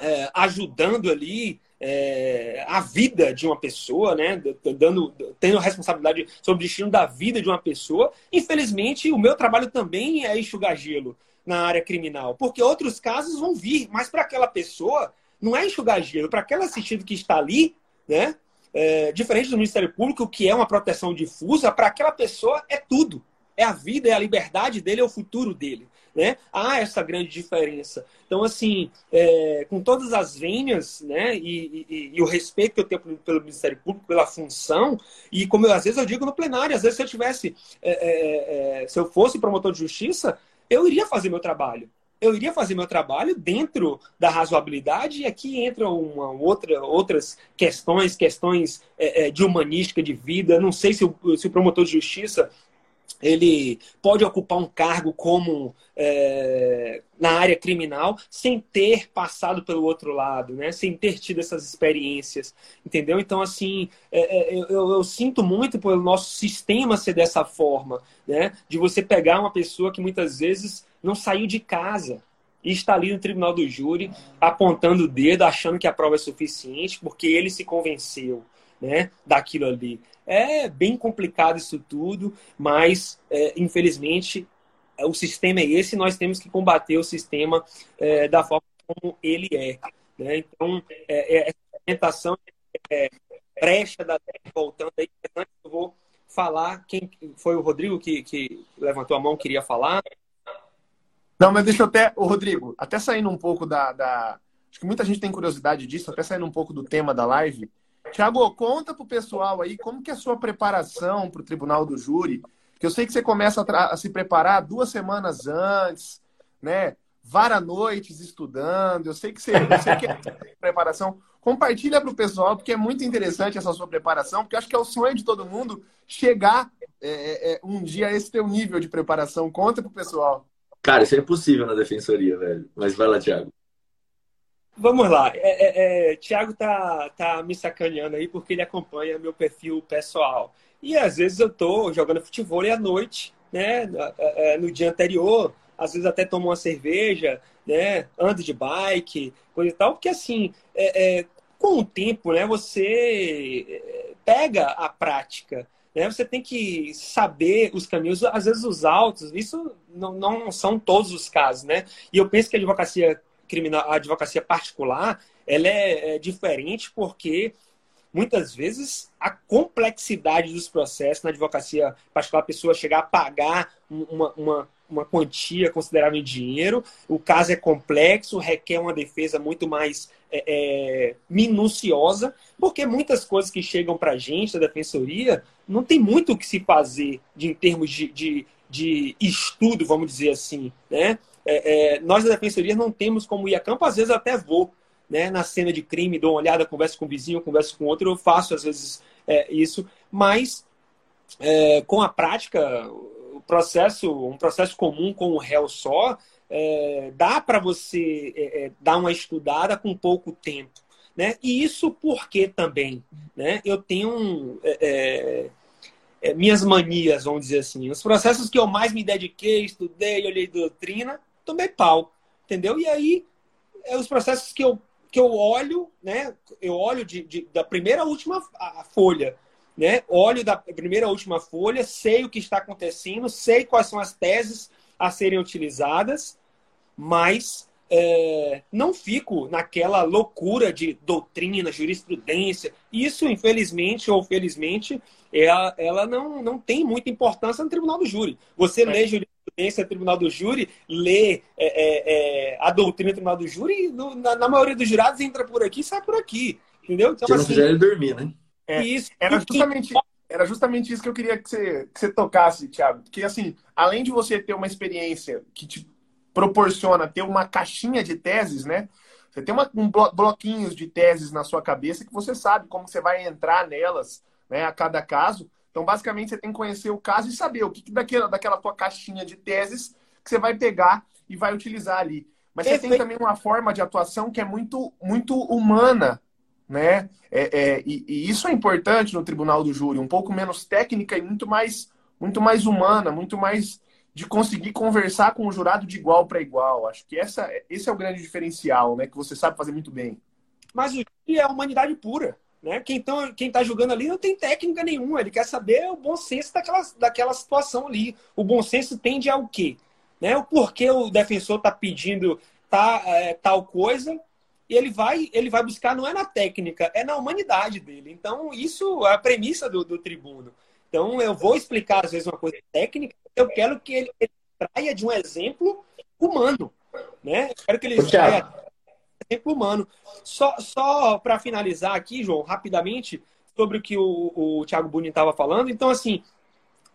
é, ajudando ali é, a vida de uma pessoa, né? Dando, tendo responsabilidade sobre o destino da vida de uma pessoa. Infelizmente, o meu trabalho também é enxugar gelo na área criminal, porque outros casos vão vir, mas para aquela pessoa não é enxugar gelo, para aquela assistida que está ali, né? É, diferente do Ministério Público, que é uma proteção difusa, para aquela pessoa é tudo. É a vida, é a liberdade dele, é o futuro dele. Né? Há essa grande diferença. Então, assim, é, com todas as venhas né, e, e, e, o respeito que eu tenho pelo Ministério Público, pela função, e como eu, às vezes eu digo no plenário, às vezes se eu tivesse, é, é, é se eu fosse promotor de justiça, eu iria fazer meu trabalho eu iria fazer meu trabalho dentro da razoabilidade e aqui entram uma outra, outras questões, questões é, é, de humanística de vida. Não sei se o, se o promotor de justiça ele pode ocupar um cargo como é, na área criminal sem ter passado pelo outro lado, né? Sem ter tido essas experiências, entendeu? Então, assim, é, é, eu, eu, sinto muito pelo nosso sistema ser dessa forma, né? De você pegar uma pessoa que muitas vezes não saiu de casa e está ali no tribunal do júri apontando o dedo, achando que a prova é suficiente porque ele se convenceu, né? Daquilo ali. É bem complicado isso tudo, mas é, infelizmente o sistema é esse, nós temos que combater o sistema é, da forma como ele é. Né? Então, é, é, essa orientação é, brecha da voltando aí, antes eu vou falar quem foi o Rodrigo que, que levantou a mão, queria falar. Não, mas deixa eu até, o Rodrigo, até saindo um pouco da, da, Acho que muita gente tem curiosidade disso, até saindo um pouco do tema da live. Tiago, conta pro pessoal aí como que é a sua preparação para o Tribunal do Júri. Que eu sei que você começa a, a se preparar duas semanas antes, né? Vara noites estudando. Eu sei que você, você quer preparação. Compartilha para o pessoal, porque é muito interessante essa sua preparação, porque acho que é o sonho de todo mundo chegar é, é, é um dia a esse teu nível de preparação. Conta pro pessoal. Cara, isso é impossível na defensoria, velho. Mas vai lá, Tiago. Vamos lá. É, é, é, Tiago tá, tá me sacaneando aí porque ele acompanha meu perfil pessoal. E às vezes eu tô jogando futebol à noite, né? É, no dia anterior, às vezes até tomo uma cerveja, né? Ando de bike, coisa e tal, porque assim, é, é, com o tempo, né? Você pega a prática. Né? Você tem que saber os caminhos, às vezes os altos, isso não, não são todos os casos, né? E eu penso que a advocacia criminal, a advocacia particular, ela é, é diferente porque muitas vezes a complexidade dos processos na advocacia particular, a pessoa chegar a pagar uma, uma, uma quantia considerável em dinheiro, o caso é complexo, requer uma defesa muito mais é, é, minuciosa, porque muitas coisas que chegam para a gente, da defensoria, não tem muito o que se fazer de, em termos de, de, de estudo, vamos dizer assim, né? É, é, nós da defensoria não temos como ir a campo, às vezes até vou, né, na cena de crime, dou uma olhada, converso com o vizinho, converso com outro, eu faço às vezes é, isso, mas é, com a prática, o processo, um processo comum com o réu só, é, dá para você é, dar uma estudada com pouco tempo. Né? E isso porque também né? eu tenho minhas manias, vamos dizer assim. Os processos que eu mais me dediquei, estudei, olhei doutrina, tomei pau, entendeu? E aí, é os processos que eu, que eu olho, né? Eu olho de, de da primeira à última folha, né? Olho da primeira à última folha, sei o que está acontecendo, sei quais são as teses a serem utilizadas, mas é, não fico naquela loucura de doutrina, jurisprudência. Isso, infelizmente ou felizmente, ela, ela não, não tem muita importância no tribunal do júri. Você é. lê jurisprudência no tribunal do júri, lê é, é, é, a doutrina do tribunal do júri, no, na, na, maioria dos jurados entra por aqui e sai por aqui. Entendeu? Então, Se assim, não fizer ele dormir, né? É, isso, era justamente, era justamente isso que eu queria que você, que você tocasse, Thiago. Porque, assim, além de você ter uma experiência que te proporciona ter uma caixinha de teses, né? Você tem uma, um blo bloquinhos de teses na sua cabeça que você sabe como você vai entrar nelas, né, a cada caso. Então, basicamente, você tem que conhecer o caso e saber o que, que daquela, daquela tua caixinha de teses que você vai pegar e vai utilizar ali. Mas você tem também uma forma de atuação que é muito, muito humana, né? É, é, e, e, isso é importante no tribunal do júri, um pouco menos técnica e muito mais, muito mais humana, muito mais de conseguir conversar com o jurado de igual para igual. Acho que essa, esse é o grande diferencial, né? Que você sabe fazer muito bem. Mas o júri é a humanidade pura. Né? Quem está quem tá julgando ali não tem técnica nenhuma, ele quer saber o bom senso daquela, daquela situação ali. O bom senso tende ao quê? Né? O porquê o defensor está pedindo tá, é, tal coisa, e ele vai, ele vai buscar, não é na técnica, é na humanidade dele. Então, isso é a premissa do, do tribuno. Então, eu vou explicar, às vezes, uma coisa técnica, eu quero que ele, ele traia de um exemplo humano. Né? Eu quero que ele traia exemplo humano. Só, só para finalizar aqui, João, rapidamente, sobre o que o, o Thiago Buni estava falando. Então, assim,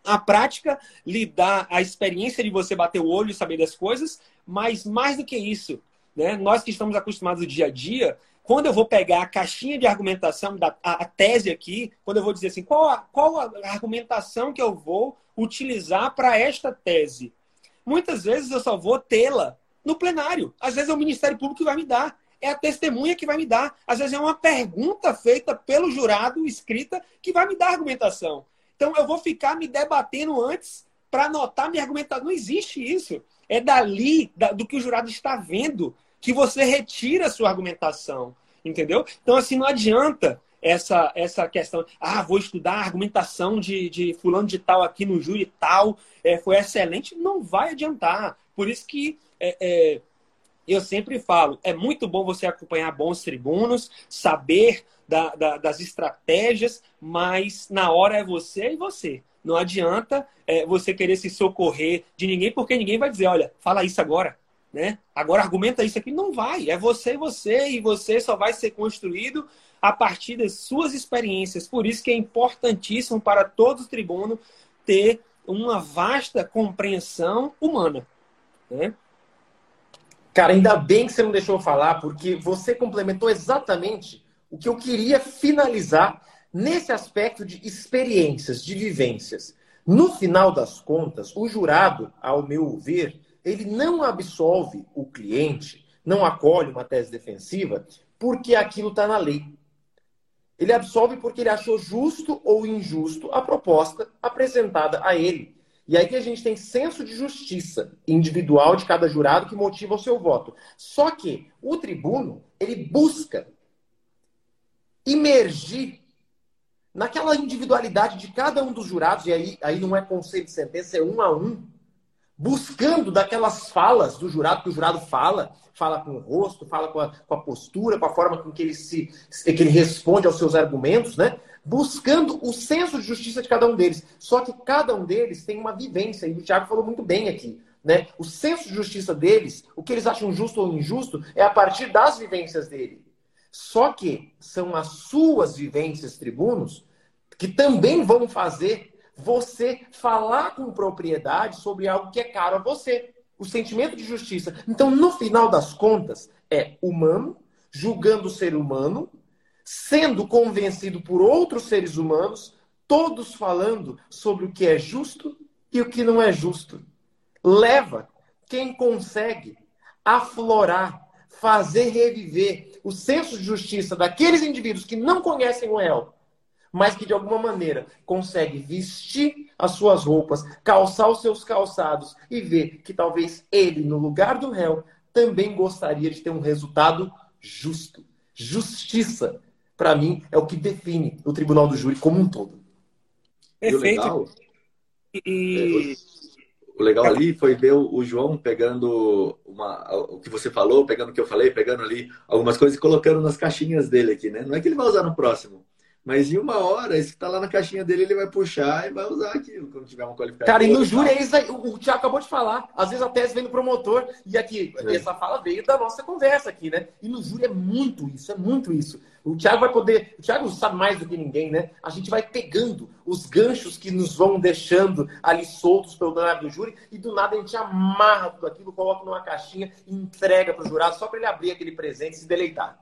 a prática lhe dá a experiência de você bater o olho e saber das coisas, mas mais do que isso, né? nós que estamos acostumados dia a dia, quando eu vou pegar a caixinha de argumentação, da, a, a tese aqui, quando eu vou dizer assim, qual a, qual a argumentação que eu vou utilizar para esta tese? Muitas vezes eu só vou tê-la no plenário. Às vezes é o Ministério Público que vai me dar. É a testemunha que vai me dar. Às vezes é uma pergunta feita pelo jurado, escrita, que vai me dar argumentação. Então eu vou ficar me debatendo antes para anotar minha argumentação. Não existe isso. É dali, do que o jurado está vendo, que você retira a sua argumentação. Entendeu? Então, assim, não adianta essa, essa questão. Ah, vou estudar a argumentação de, de fulano de tal aqui no júri tal, é, foi excelente. Não vai adiantar. Por isso que é, é, eu sempre falo, é muito bom você acompanhar bons tribunos, saber da, da, das estratégias, mas na hora é você e você. Não adianta é, você querer se socorrer de ninguém, porque ninguém vai dizer, olha, fala isso agora, né? Agora argumenta isso aqui. Não vai. É você e você, e você só vai ser construído a partir das suas experiências. Por isso que é importantíssimo para todo tribuno ter uma vasta compreensão humana. Né? Cara, ainda bem que você não deixou falar, porque você complementou exatamente o que eu queria finalizar nesse aspecto de experiências, de vivências. No final das contas, o jurado, ao meu ver, ele não absolve o cliente, não acolhe uma tese defensiva, porque aquilo está na lei. Ele absolve porque ele achou justo ou injusto a proposta apresentada a ele. E aí que a gente tem senso de justiça individual de cada jurado que motiva o seu voto. Só que o tribuno, ele busca imergir naquela individualidade de cada um dos jurados, e aí, aí não é conselho de sentença, é um a um, buscando daquelas falas do jurado, que o jurado fala, fala com o rosto, fala com a, com a postura, com a forma com que ele, se, que ele responde aos seus argumentos, né? Buscando o senso de justiça de cada um deles. Só que cada um deles tem uma vivência, e o Tiago falou muito bem aqui. Né? O senso de justiça deles, o que eles acham justo ou injusto, é a partir das vivências dele. Só que são as suas vivências, tribunos, que também vão fazer você falar com propriedade sobre algo que é caro a você. O sentimento de justiça. Então, no final das contas, é humano, julgando o ser humano, sendo convencido por outros seres humanos, todos falando sobre o que é justo e o que não é justo. Leva quem consegue aflorar, fazer reviver o senso de justiça daqueles indivíduos que não conhecem o réu, mas que de alguma maneira consegue vestir as suas roupas, calçar os seus calçados e ver que talvez ele, no lugar do réu, também gostaria de ter um resultado justo. Justiça, para mim, é o que define o tribunal do júri como um todo. Perfeito. E... O legal ali foi ver o João pegando uma, o que você falou, pegando o que eu falei, pegando ali algumas coisas e colocando nas caixinhas dele aqui, né? Não é que ele vai usar no próximo, Mas em uma hora, esse que tá lá na caixinha dele, ele vai puxar e vai usar aquilo quando tiver uma qualificação. Cara, e no júri é isso aí. O Thiago acabou de falar. Às vezes a tese vem do promotor. E aqui, é. essa fala veio da nossa conversa aqui, né? E no júri é muito isso, é muito isso. O Thiago vai poder. O Thiago sabe mais do que ninguém, né? A gente vai pegando os ganchos que nos vão deixando ali soltos pelo danado do júri e do nada a gente amarra tudo aquilo, coloca numa caixinha e entrega para o jurado só para ele abrir aquele presente e se deleitar.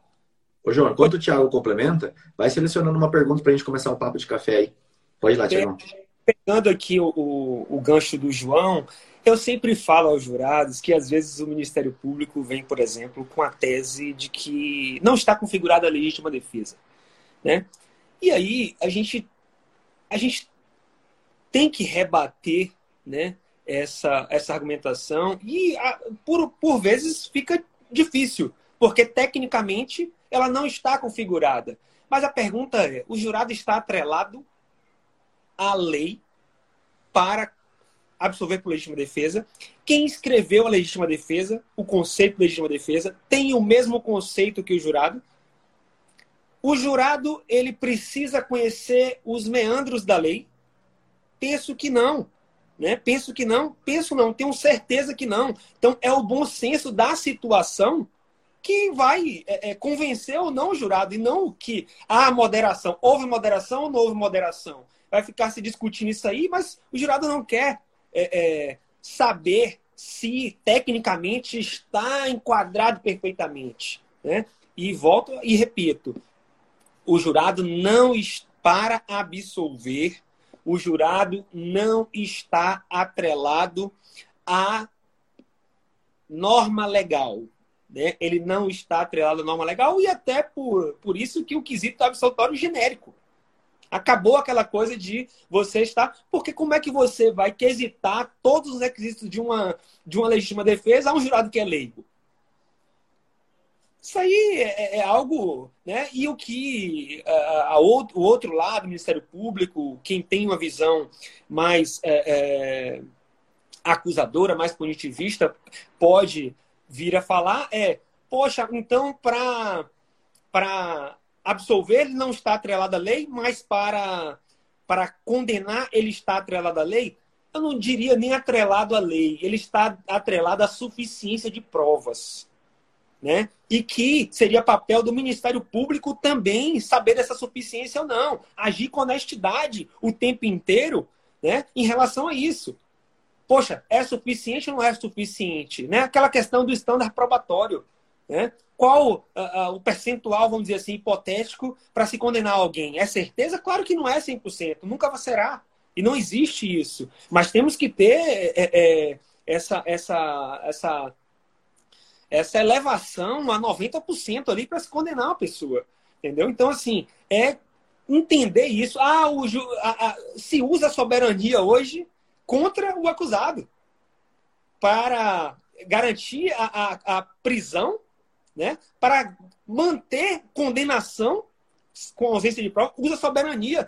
Ô, João, enquanto o Thiago complementa, vai selecionando uma pergunta para a gente começar um papo de café aí. Pode ir lá, Thiago. Pegando aqui o, o, o gancho do João, eu sempre falo aos jurados que às vezes o Ministério Público vem, por exemplo, com a tese de que não está configurada a legítima defesa. Né? E aí a gente, a gente tem que rebater né, essa, essa argumentação e por, por vezes fica difícil, porque tecnicamente ela não está configurada. Mas a pergunta é: o jurado está atrelado à lei para absolver por legítima defesa? Quem escreveu a legítima defesa, o conceito de legítima defesa, tem o mesmo conceito que o jurado? O jurado ele precisa conhecer os meandros da lei? Penso que não. Né? Penso que não, penso não, tenho certeza que não. Então, é o bom senso da situação que vai é, é, convencer ou não o jurado, e não que há moderação. Houve moderação ou não houve moderação? Vai ficar se discutindo isso aí, mas o jurado não quer é, é saber se tecnicamente está enquadrado perfeitamente. Né? E volto e repito: o jurado não para absolver, o jurado não está atrelado à norma legal né, ele não está atrelado à norma legal e até por, por isso que o quesito absolutório genérico. Acabou aquela coisa de você estar. Porque como é que você vai quesitar todos os requisitos de uma, de uma legítima defesa a um jurado que é leigo? Isso aí é, é algo. Né? E o que a, a, o outro lado, o Ministério Público, quem tem uma visão mais é, é, acusadora, mais punitivista, pode vir a falar é: poxa, então para absolver ele não está atrelado à lei, mas para, para condenar ele está atrelado à lei? Eu não diria nem atrelado à lei, ele está atrelado à suficiência de provas. Né? E que seria papel do Ministério Público também saber dessa suficiência ou não, agir com honestidade o tempo inteiro né, em relação a isso poxa, é suficiente ou não é suficiente? Né? Aquela questão do estándar probatório. Né? Qual uh, uh, o percentual, vamos dizer assim, hipotético para se condenar alguém? É certeza? Claro que não é 100%, nunca será. E não existe isso. Mas temos que ter é, é, essa, essa, essa, essa elevação a 90% ali para se condenar uma pessoa. Entendeu? Então, assim, é entender isso. Ah, o, a, a, se usa a soberania hoje contra o acusado para garantir a, a prisão, né? para manter condenação com ausência de prova, usa soberania.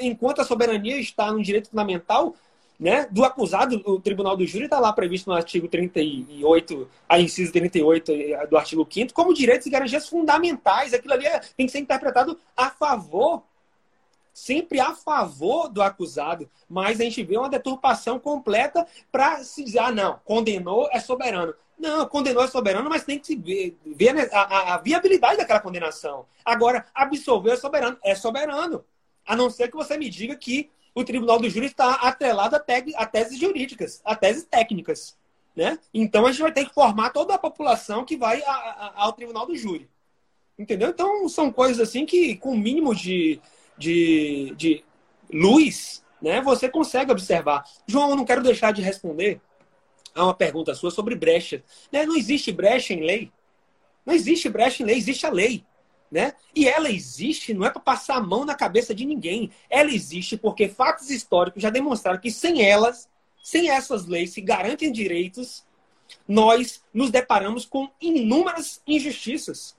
Enquanto a soberania está no direito fundamental né, do acusado, o tribunal do júri está lá previsto no artigo 38, a inciso 38 do artigo 5 como direitos e garantias fundamentais. Aquilo ali é, tem que ser interpretado a favor sempre a favor do acusado, mas a gente vê uma deturpação completa para se dizer, ah, não, condenou é soberano. Não, condenou é soberano, mas tem que se ver, a, a, a, viabilidade daquela condenação. Agora, absolver é soberano. É soberano. A não ser que você me diga que o tribunal do júri está atrelado a, te, a teses jurídicas, a teses técnicas. Né? Então, a gente vai ter que formar toda a população que vai a, ao tribunal do júri. Entendeu? Então, são coisas assim que, com o mínimo de, de, de luz, né, você consegue observar. João, eu não quero deixar de responder a uma pergunta sua sobre brecha. Né? Não existe brecha em lei. Não existe brecha em lei, existe a lei. Né? E ela existe não é para passar a mão na cabeça de ninguém. Ela existe porque fatos históricos já demonstraram que sem elas, sem essas leis que garantem direitos, nós nos deparamos com inúmeras injustiças.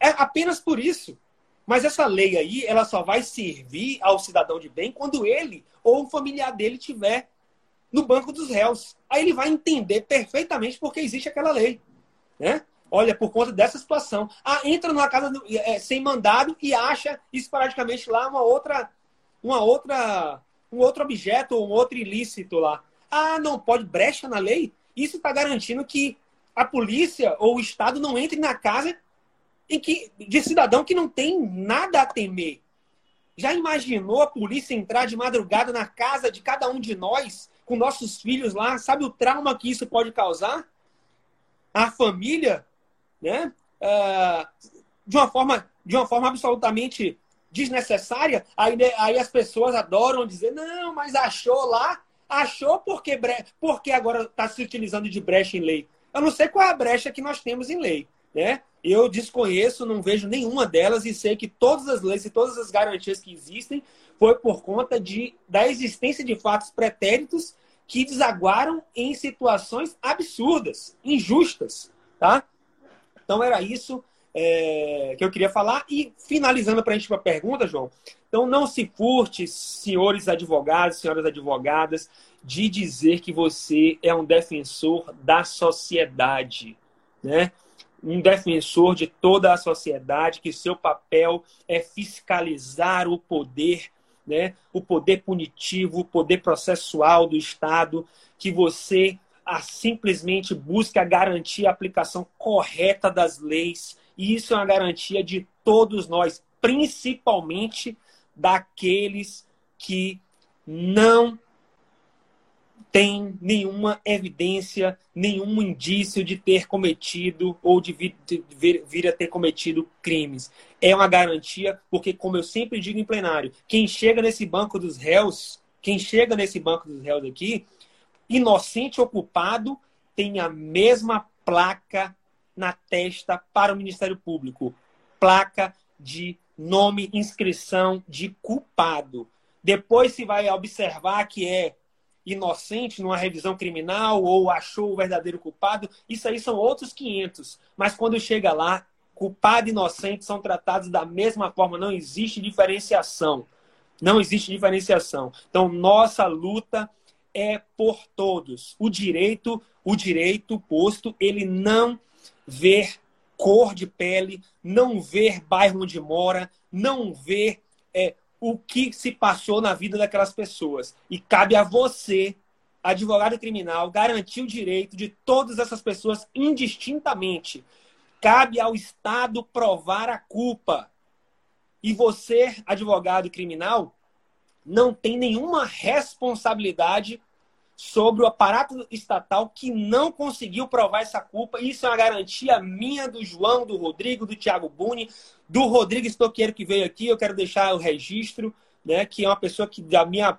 É apenas por isso. Mas essa lei aí, ela só vai servir ao cidadão de bem quando ele ou o familiar dele tiver no banco dos réus. Aí ele vai entender perfeitamente porque existe aquela lei. Né? Olha, por conta dessa situação. Ah, entra numa casa é, sem mandado e acha esporadicamente lá uma outra, uma outra, um outro objeto ou um outro ilícito lá. Ah, não pode brecha na lei? Isso está garantindo que a polícia ou o Estado não entre na casa que, de cidadão que não tem nada a temer. Já imaginou a polícia entrar de madrugada na casa de cada um de nós, com nossos filhos lá? Sabe o trauma que isso pode causar? A família, né? Uh, de, uma forma, de uma forma absolutamente desnecessária. Aí, aí as pessoas adoram dizer: não, mas achou lá. Achou porque, porque agora está se utilizando de brecha em lei. Eu não sei qual é a brecha que nós temos em lei. Né? Eu desconheço, não vejo nenhuma delas e sei que todas as leis e todas as garantias que existem foi por conta de, da existência de fatos pretéritos que desaguaram em situações absurdas, injustas, tá? Então era isso é, que eu queria falar. E finalizando para a gente uma pergunta, João. Então não se furte, senhores advogados, senhoras advogadas, de dizer que você é um defensor da sociedade, né? Um defensor de toda a sociedade, que seu papel é fiscalizar o poder, né? o poder punitivo, o poder processual do Estado, que você a, simplesmente busca garantir a aplicação correta das leis. E isso é uma garantia de todos nós, principalmente daqueles que não tem nenhuma evidência, nenhum indício de ter cometido ou de vir, de vir, vir, a ter cometido crimes. É uma garantia, porque, como eu sempre digo em plenário, quem chega nesse banco dos réus, quem chega nesse banco dos réus aqui, inocente ou culpado, tem a mesma placa na testa para o Ministério Público. Placa de nome, inscrição de culpado. Depois se vai observar que é inocente numa revisão criminal ou achou o verdadeiro culpado, isso aí são outros 500. Mas quando chega lá, culpado e inocente são tratados da mesma forma, não existe diferenciação. Não existe diferenciação. Então, nossa luta é por todos. O direito, o direito posto, ele não ver cor de pele, não ver bairro onde mora, não ver é, o que se passou na vida daquelas pessoas. E cabe a você, advogado criminal, garantir o direito de todas essas pessoas indistintamente. Cabe ao Estado provar a culpa. E você, advogado criminal, não tem nenhuma responsabilidade sobre o aparato estatal que não conseguiu provar essa culpa. Isso é uma garantia minha, do João, do Rodrigo, do Thiago Buni, do Rodrigo Estoqueiro que veio aqui. Eu quero deixar o registro, né, que é uma pessoa que da minha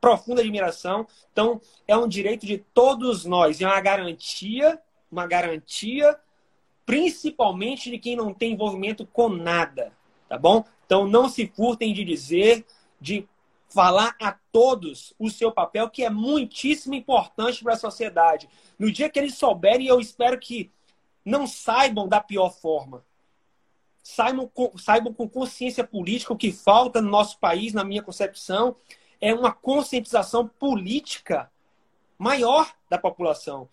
profunda admiração. Então, é um direito de todos nós, é uma garantia, uma garantia principalmente de quem não tem envolvimento com nada, tá bom? Então, não se furtem de dizer, de falar a todos o seu papel, que é muitíssimo importante para a sociedade. No dia que eles souberem, eu espero que não saibam da pior forma. Saibam com, saibam com consciência política o que falta no nosso país, na minha concepção, é uma conscientização política maior da população.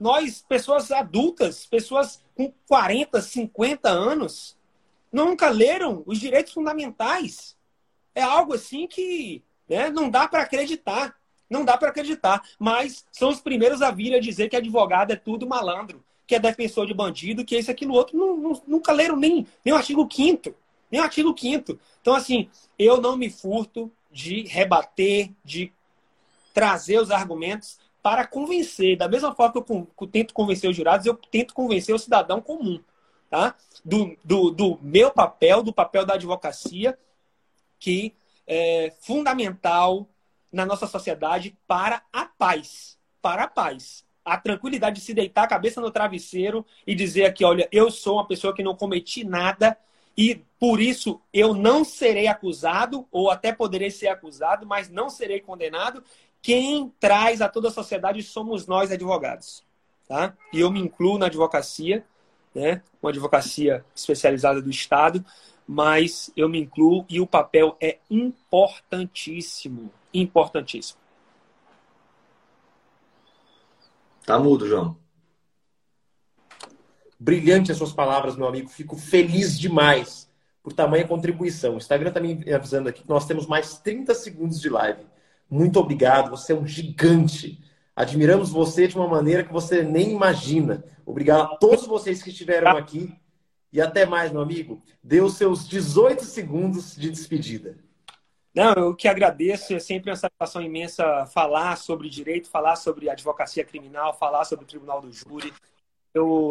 Nós, pessoas adultas, pessoas com 40, 50 anos, nunca leram os direitos fundamentais é algo assim que né, não dá para acreditar. Não dá para acreditar. Mas são os primeiros a vir a dizer que advogado é tudo malandro, que é defensor de bandido, que esse, aquilo, outro. Não, não, nunca leram nem, nem o artigo 5 nem o artigo 5 Então, assim, eu não me furto de rebater, de trazer os argumentos para convencer. Da mesma forma que eu, eu tento convencer os jurados, eu tento convencer o cidadão comum. Tá? Do, do, do meu papel, do papel da advocacia que é fundamental na nossa sociedade para a paz. Para a paz. A tranquilidade de se deitar a cabeça no travesseiro e dizer aqui, olha, eu sou uma pessoa que não cometi nada e por isso eu não serei acusado, ou até poderei ser acusado, mas não serei condenado. Quem traz a toda a sociedade somos nós, advogados. Tá? E eu me incluo na advocacia, né? uma advocacia especializada do Estado, mas eu me incluo e o papel é importantíssimo. Importantíssimo. Tá mudo, João. Brilhante as suas palavras, meu amigo. Fico feliz demais por tamanha contribuição. O Instagram está me avisando aqui que nós temos mais 30 segundos de live. Muito obrigado, você é um gigante. Admiramos você de uma maneira que você nem imagina. Obrigado a todos vocês que estiveram aqui. E até mais, meu amigo. Os seus 18 segundos de despedida. Não, eu que agradeço. É sempre uma satisfação imensa falar sobre direito, falar sobre advocacia criminal, falar sobre o tribunal do júri. Eu